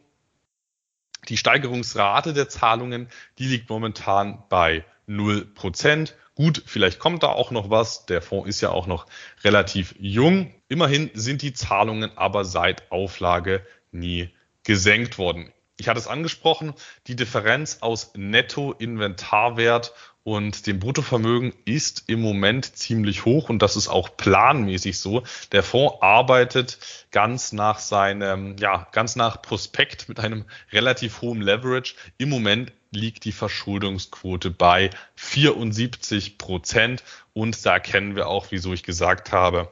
Die Steigerungsrate der Zahlungen, die liegt momentan bei 0%. Gut, vielleicht kommt da auch noch was. Der Fonds ist ja auch noch relativ jung. Immerhin sind die Zahlungen aber seit Auflage nie gesenkt worden. Ich hatte es angesprochen, die Differenz aus Netto-Inventarwert und dem Bruttovermögen ist im Moment ziemlich hoch und das ist auch planmäßig so. Der Fonds arbeitet ganz nach seinem, ja, ganz nach Prospekt mit einem relativ hohen Leverage. Im Moment liegt die Verschuldungsquote bei 74 Prozent und da erkennen wir auch, wieso ich gesagt habe,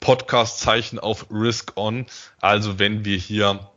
Podcast-Zeichen auf Risk On. Also wenn wir hier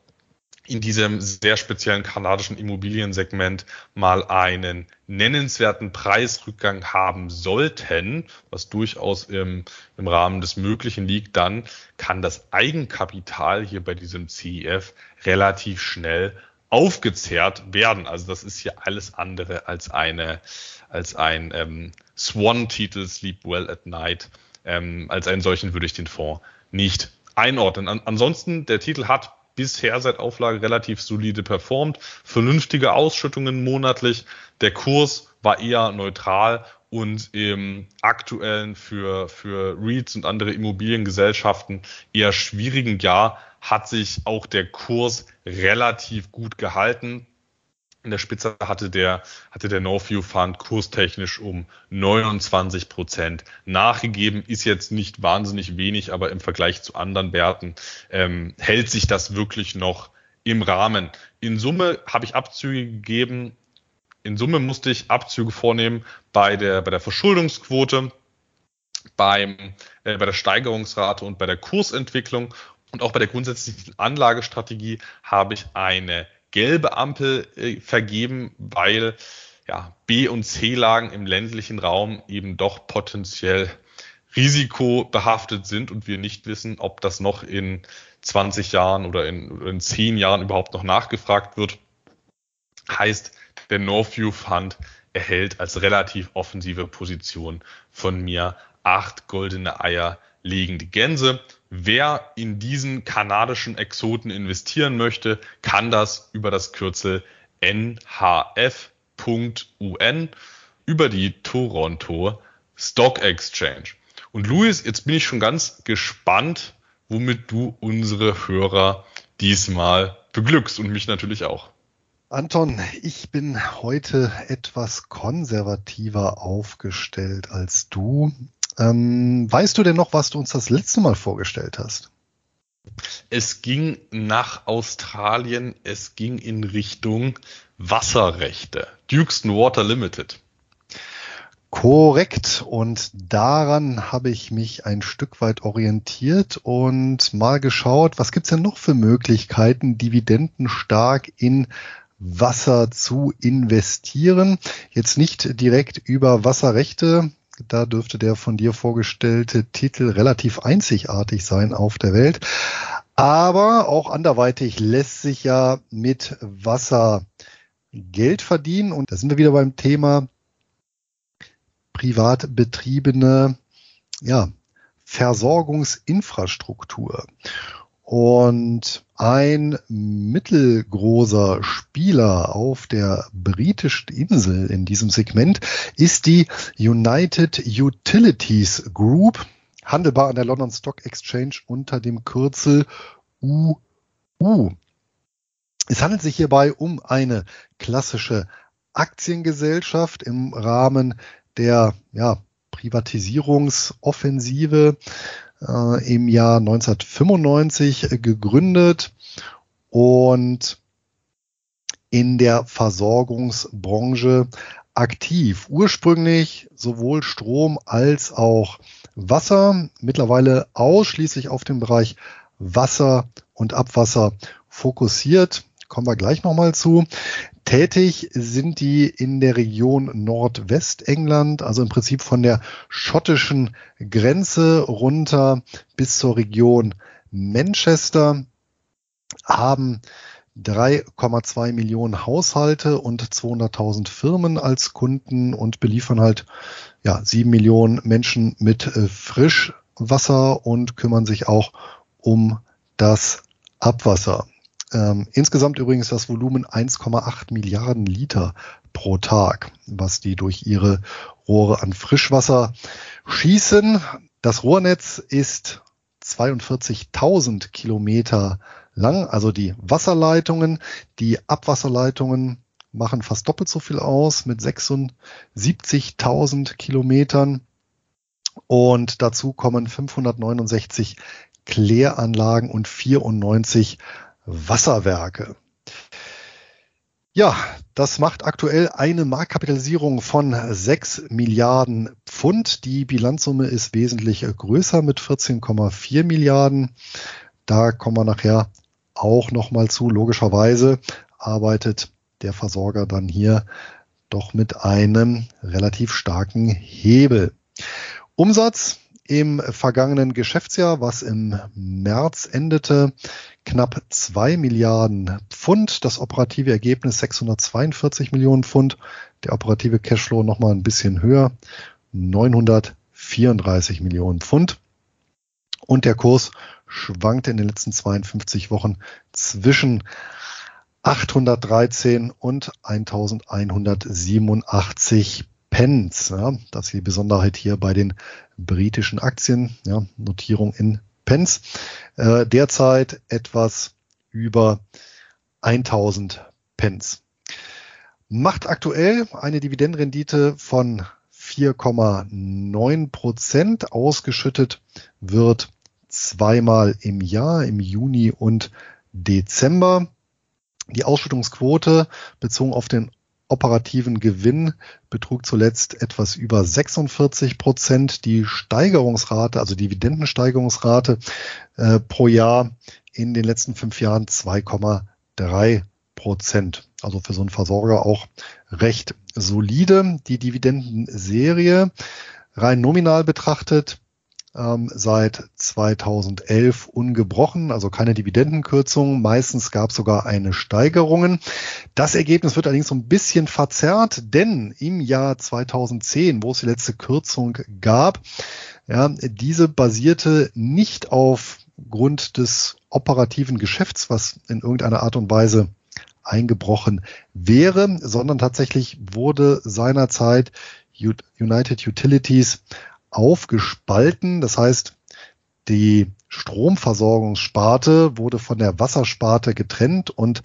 in diesem sehr speziellen kanadischen Immobiliensegment mal einen nennenswerten Preisrückgang haben sollten, was durchaus im, im Rahmen des Möglichen liegt, dann kann das Eigenkapital hier bei diesem CEF relativ schnell aufgezehrt werden. Also das ist hier alles andere als eine als ein ähm, Swan-Titel Sleep Well at Night. Ähm, als einen solchen würde ich den Fonds nicht einordnen. An ansonsten, der Titel hat bisher seit Auflage relativ solide performt, vernünftige Ausschüttungen monatlich. Der Kurs war eher neutral und im aktuellen für, für REITs und andere Immobiliengesellschaften eher schwierigen Jahr hat sich auch der Kurs relativ gut gehalten. In der Spitze hatte der, hatte der Northview Fund kurstechnisch um 29 Prozent nachgegeben. Ist jetzt nicht wahnsinnig wenig, aber im Vergleich zu anderen Werten ähm, hält sich das wirklich noch im Rahmen. In Summe habe ich Abzüge gegeben. In Summe musste ich Abzüge vornehmen bei der, bei der Verschuldungsquote, beim, äh, bei der Steigerungsrate und bei der Kursentwicklung. Und auch bei der grundsätzlichen Anlagestrategie habe ich eine gelbe Ampel äh, vergeben, weil ja, B- und C-Lagen im ländlichen Raum eben doch potenziell risikobehaftet sind und wir nicht wissen, ob das noch in 20 Jahren oder in, in 10 Jahren überhaupt noch nachgefragt wird. Heißt, der Northview Fund erhält als relativ offensive Position von mir acht goldene Eier liegende Gänse. Wer in diesen kanadischen Exoten investieren möchte, kann das über das Kürzel nhf.un über die Toronto Stock Exchange. Und Luis, jetzt bin ich schon ganz gespannt, womit du unsere Hörer diesmal beglückst und mich natürlich auch. Anton, ich bin heute etwas konservativer aufgestellt als du. Ähm, weißt du denn noch, was du uns das letzte Mal vorgestellt hast? Es ging nach Australien, es ging in Richtung Wasserrechte. Dukeston Water Limited. Korrekt. Und daran habe ich mich ein Stück weit orientiert und mal geschaut, was gibt's denn noch für Möglichkeiten, Dividenden stark in Wasser zu investieren. Jetzt nicht direkt über Wasserrechte. Da dürfte der von dir vorgestellte Titel relativ einzigartig sein auf der Welt. Aber auch anderweitig lässt sich ja mit Wasser Geld verdienen. Und da sind wir wieder beim Thema privat betriebene ja, Versorgungsinfrastruktur. Und ein mittelgroßer Spieler auf der britischen Insel in diesem Segment ist die United Utilities Group, handelbar an der London Stock Exchange unter dem Kürzel UU. Es handelt sich hierbei um eine klassische Aktiengesellschaft im Rahmen der ja, Privatisierungsoffensive äh, im Jahr 1995 gegründet und in der Versorgungsbranche aktiv. Ursprünglich sowohl Strom als auch Wasser, mittlerweile ausschließlich auf den Bereich Wasser und Abwasser fokussiert. Kommen wir gleich nochmal zu. Tätig sind die in der Region Nordwestengland, also im Prinzip von der schottischen Grenze runter bis zur Region Manchester, haben 3,2 Millionen Haushalte und 200.000 Firmen als Kunden und beliefern halt ja, 7 Millionen Menschen mit äh, Frischwasser und kümmern sich auch um das Abwasser. Ähm, insgesamt übrigens das Volumen 1,8 Milliarden Liter pro Tag, was die durch ihre Rohre an Frischwasser schießen. Das Rohrnetz ist 42.000 Kilometer lang, also die Wasserleitungen, die Abwasserleitungen machen fast doppelt so viel aus mit 76.000 Kilometern. Und dazu kommen 569 Kläranlagen und 94 Wasserwerke. Ja, das macht aktuell eine Marktkapitalisierung von 6 Milliarden Pfund. Die Bilanzsumme ist wesentlich größer mit 14,4 Milliarden. Da kommen wir nachher auch nochmal zu. Logischerweise arbeitet der Versorger dann hier doch mit einem relativ starken Hebel. Umsatz im vergangenen Geschäftsjahr, was im März endete, knapp zwei Milliarden Pfund. Das operative Ergebnis 642 Millionen Pfund. Der operative Cashflow nochmal ein bisschen höher, 934 Millionen Pfund. Und der Kurs schwankte in den letzten 52 Wochen zwischen 813 und 1187 Pence. Ja, das ist die Besonderheit hier bei den britischen Aktien. Ja, Notierung in Pence. Äh, derzeit etwas über 1000 Pence. Macht aktuell eine Dividendenrendite von 4,9 Prozent. Ausgeschüttet wird zweimal im Jahr, im Juni und Dezember. Die Ausschüttungsquote bezogen auf den operativen Gewinn betrug zuletzt etwas über 46 Prozent. Die Steigerungsrate, also Dividendensteigerungsrate äh, pro Jahr in den letzten fünf Jahren 2,3 Prozent. Also für so einen Versorger auch recht solide. Die Dividendenserie rein nominal betrachtet ähm, seit 2011 ungebrochen, also keine Dividendenkürzung. Meistens gab es sogar eine Steigerungen. Das Ergebnis wird allerdings so ein bisschen verzerrt, denn im Jahr 2010, wo es die letzte Kürzung gab, ja, diese basierte nicht auf Grund des operativen Geschäfts, was in irgendeiner Art und Weise eingebrochen wäre, sondern tatsächlich wurde seinerzeit United Utilities aufgespalten. Das heißt, die Stromversorgungssparte wurde von der Wassersparte getrennt und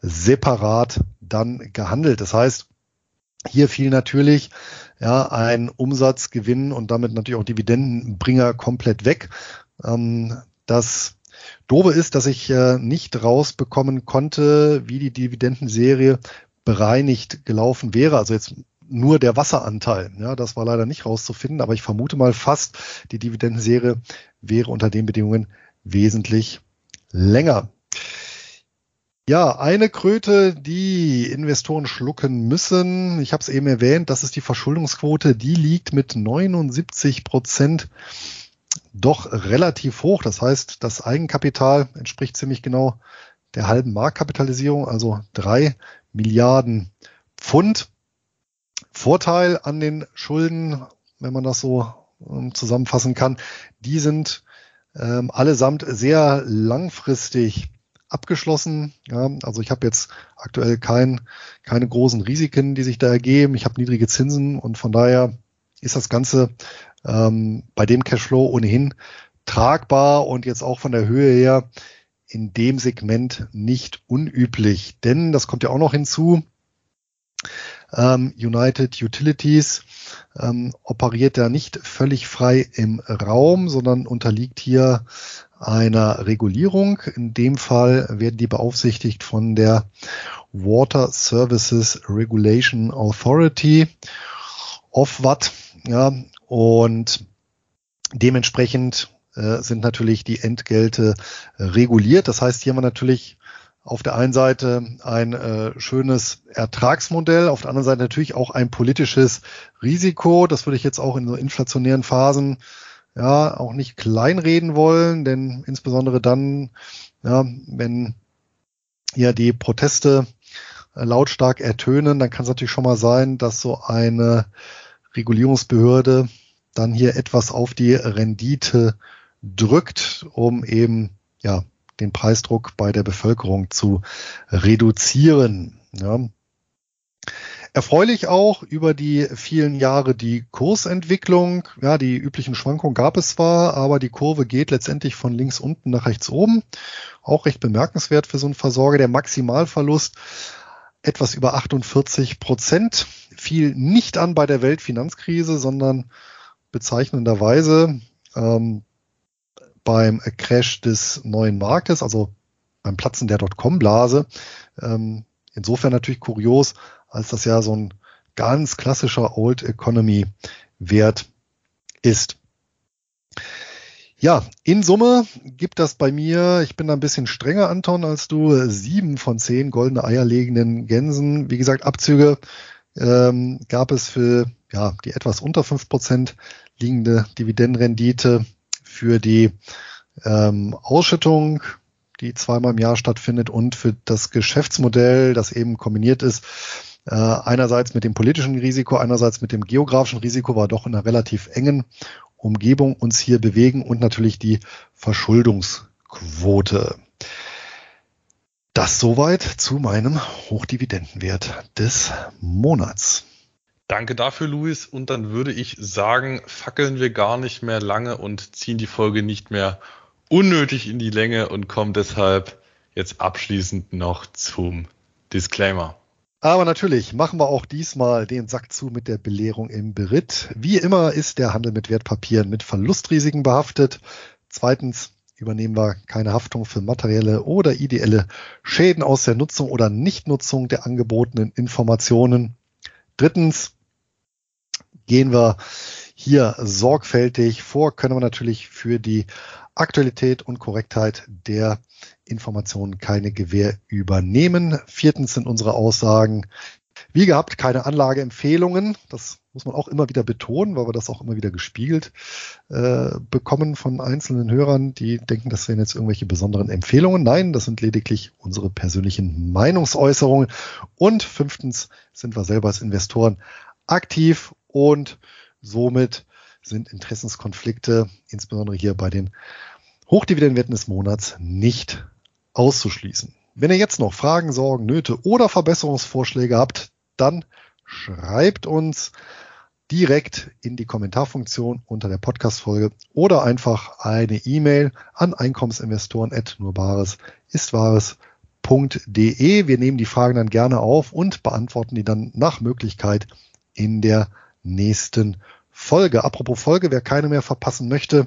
separat dann gehandelt. Das heißt, hier fiel natürlich ja ein Umsatzgewinn und damit natürlich auch Dividendenbringer komplett weg. Ähm, das Dobe ist, dass ich äh, nicht rausbekommen konnte, wie die Dividendenserie bereinigt gelaufen wäre. Also jetzt nur der Wasseranteil. Ja, das war leider nicht rauszufinden, aber ich vermute mal fast, die Dividendenserie wäre unter den Bedingungen wesentlich länger. Ja, eine Kröte, die Investoren schlucken müssen. Ich habe es eben erwähnt, das ist die Verschuldungsquote. Die liegt mit 79 Prozent doch relativ hoch. Das heißt, das Eigenkapital entspricht ziemlich genau der halben Marktkapitalisierung, also drei Milliarden Pfund. Vorteil an den Schulden, wenn man das so ähm, zusammenfassen kann, die sind ähm, allesamt sehr langfristig abgeschlossen. Ja, also ich habe jetzt aktuell kein, keine großen Risiken, die sich da ergeben. Ich habe niedrige Zinsen und von daher ist das Ganze ähm, bei dem Cashflow ohnehin tragbar und jetzt auch von der Höhe her in dem Segment nicht unüblich. Denn das kommt ja auch noch hinzu. Ähm, United Utilities ähm, operiert ja nicht völlig frei im Raum, sondern unterliegt hier einer Regulierung. In dem Fall werden die beaufsichtigt von der Water Services Regulation Authority, OFWAT, ja, und dementsprechend äh, sind natürlich die Entgelte reguliert. Das heißt, hier haben wir natürlich auf der einen Seite ein äh, schönes Ertragsmodell, auf der anderen Seite natürlich auch ein politisches Risiko. Das würde ich jetzt auch in so inflationären Phasen ja auch nicht kleinreden wollen, denn insbesondere dann, ja, wenn ja die Proteste äh, lautstark ertönen, dann kann es natürlich schon mal sein, dass so eine Regulierungsbehörde dann hier etwas auf die Rendite drückt, um eben ja den Preisdruck bei der Bevölkerung zu reduzieren. Ja. Erfreulich auch über die vielen Jahre die Kursentwicklung. Ja, die üblichen Schwankungen gab es zwar, aber die Kurve geht letztendlich von links unten nach rechts oben. Auch recht bemerkenswert für so einen Versorger. Der Maximalverlust etwas über 48 Prozent fiel nicht an bei der Weltfinanzkrise, sondern bezeichnenderweise ähm, beim Crash des neuen Marktes, also beim Platzen der Dotcom-Blase. Ähm, insofern natürlich kurios, als das ja so ein ganz klassischer Old Economy Wert ist. Ja, in Summe gibt das bei mir, ich bin da ein bisschen strenger, Anton, als du, sieben von zehn goldene Eier legenden Gänsen. Wie gesagt, Abzüge ähm, gab es für ja, die etwas unter fünf Prozent liegende Dividendenrendite für die ähm, Ausschüttung, die zweimal im Jahr stattfindet und für das Geschäftsmodell, das eben kombiniert ist, äh, einerseits mit dem politischen Risiko, einerseits mit dem geografischen Risiko, war doch in einer relativ engen Umgebung uns hier bewegen und natürlich die Verschuldungsquote. Das soweit zu meinem Hochdividendenwert des Monats. Danke dafür, Luis. Und dann würde ich sagen, fackeln wir gar nicht mehr lange und ziehen die Folge nicht mehr unnötig in die Länge und kommen deshalb jetzt abschließend noch zum Disclaimer. Aber natürlich machen wir auch diesmal den Sack zu mit der Belehrung im Beritt. Wie immer ist der Handel mit Wertpapieren mit Verlustrisiken behaftet. Zweitens übernehmen wir keine Haftung für materielle oder ideelle Schäden aus der Nutzung oder Nichtnutzung der angebotenen Informationen. Drittens gehen wir hier sorgfältig vor, können wir natürlich für die Aktualität und Korrektheit der Informationen keine Gewähr übernehmen. Viertens sind unsere Aussagen wie gehabt keine Anlageempfehlungen. Das muss man auch immer wieder betonen, weil wir das auch immer wieder gespiegelt äh, bekommen von einzelnen Hörern, die denken, das wären jetzt irgendwelche besonderen Empfehlungen. Nein, das sind lediglich unsere persönlichen Meinungsäußerungen. Und fünftens sind wir selber als Investoren aktiv und somit sind Interessenskonflikte, insbesondere hier bei den Hochdividendenwerten des Monats, nicht auszuschließen. Wenn ihr jetzt noch Fragen, Sorgen, Nöte oder Verbesserungsvorschläge habt, dann schreibt uns direkt in die Kommentarfunktion unter der Podcast-Folge oder einfach eine E-Mail an Einkommensinvestoren nurbares istwahres.de. Wir nehmen die Fragen dann gerne auf und beantworten die dann nach Möglichkeit in der nächsten Folge. Apropos Folge, wer keine mehr verpassen möchte,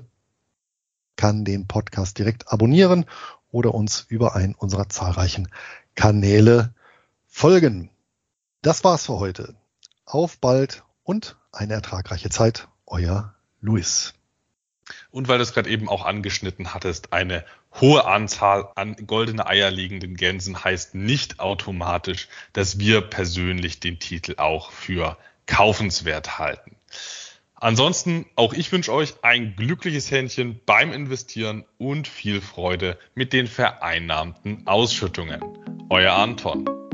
kann den Podcast direkt abonnieren oder uns über einen unserer zahlreichen Kanäle folgen. Das war's für heute. Auf bald und eine ertragreiche Zeit. Euer Luis. Und weil du es gerade eben auch angeschnitten hattest, eine hohe Anzahl an goldene Eier liegenden Gänsen heißt nicht automatisch, dass wir persönlich den Titel auch für kaufenswert halten. Ansonsten, auch ich wünsche euch ein glückliches Händchen beim Investieren und viel Freude mit den vereinnahmten Ausschüttungen. Euer Anton.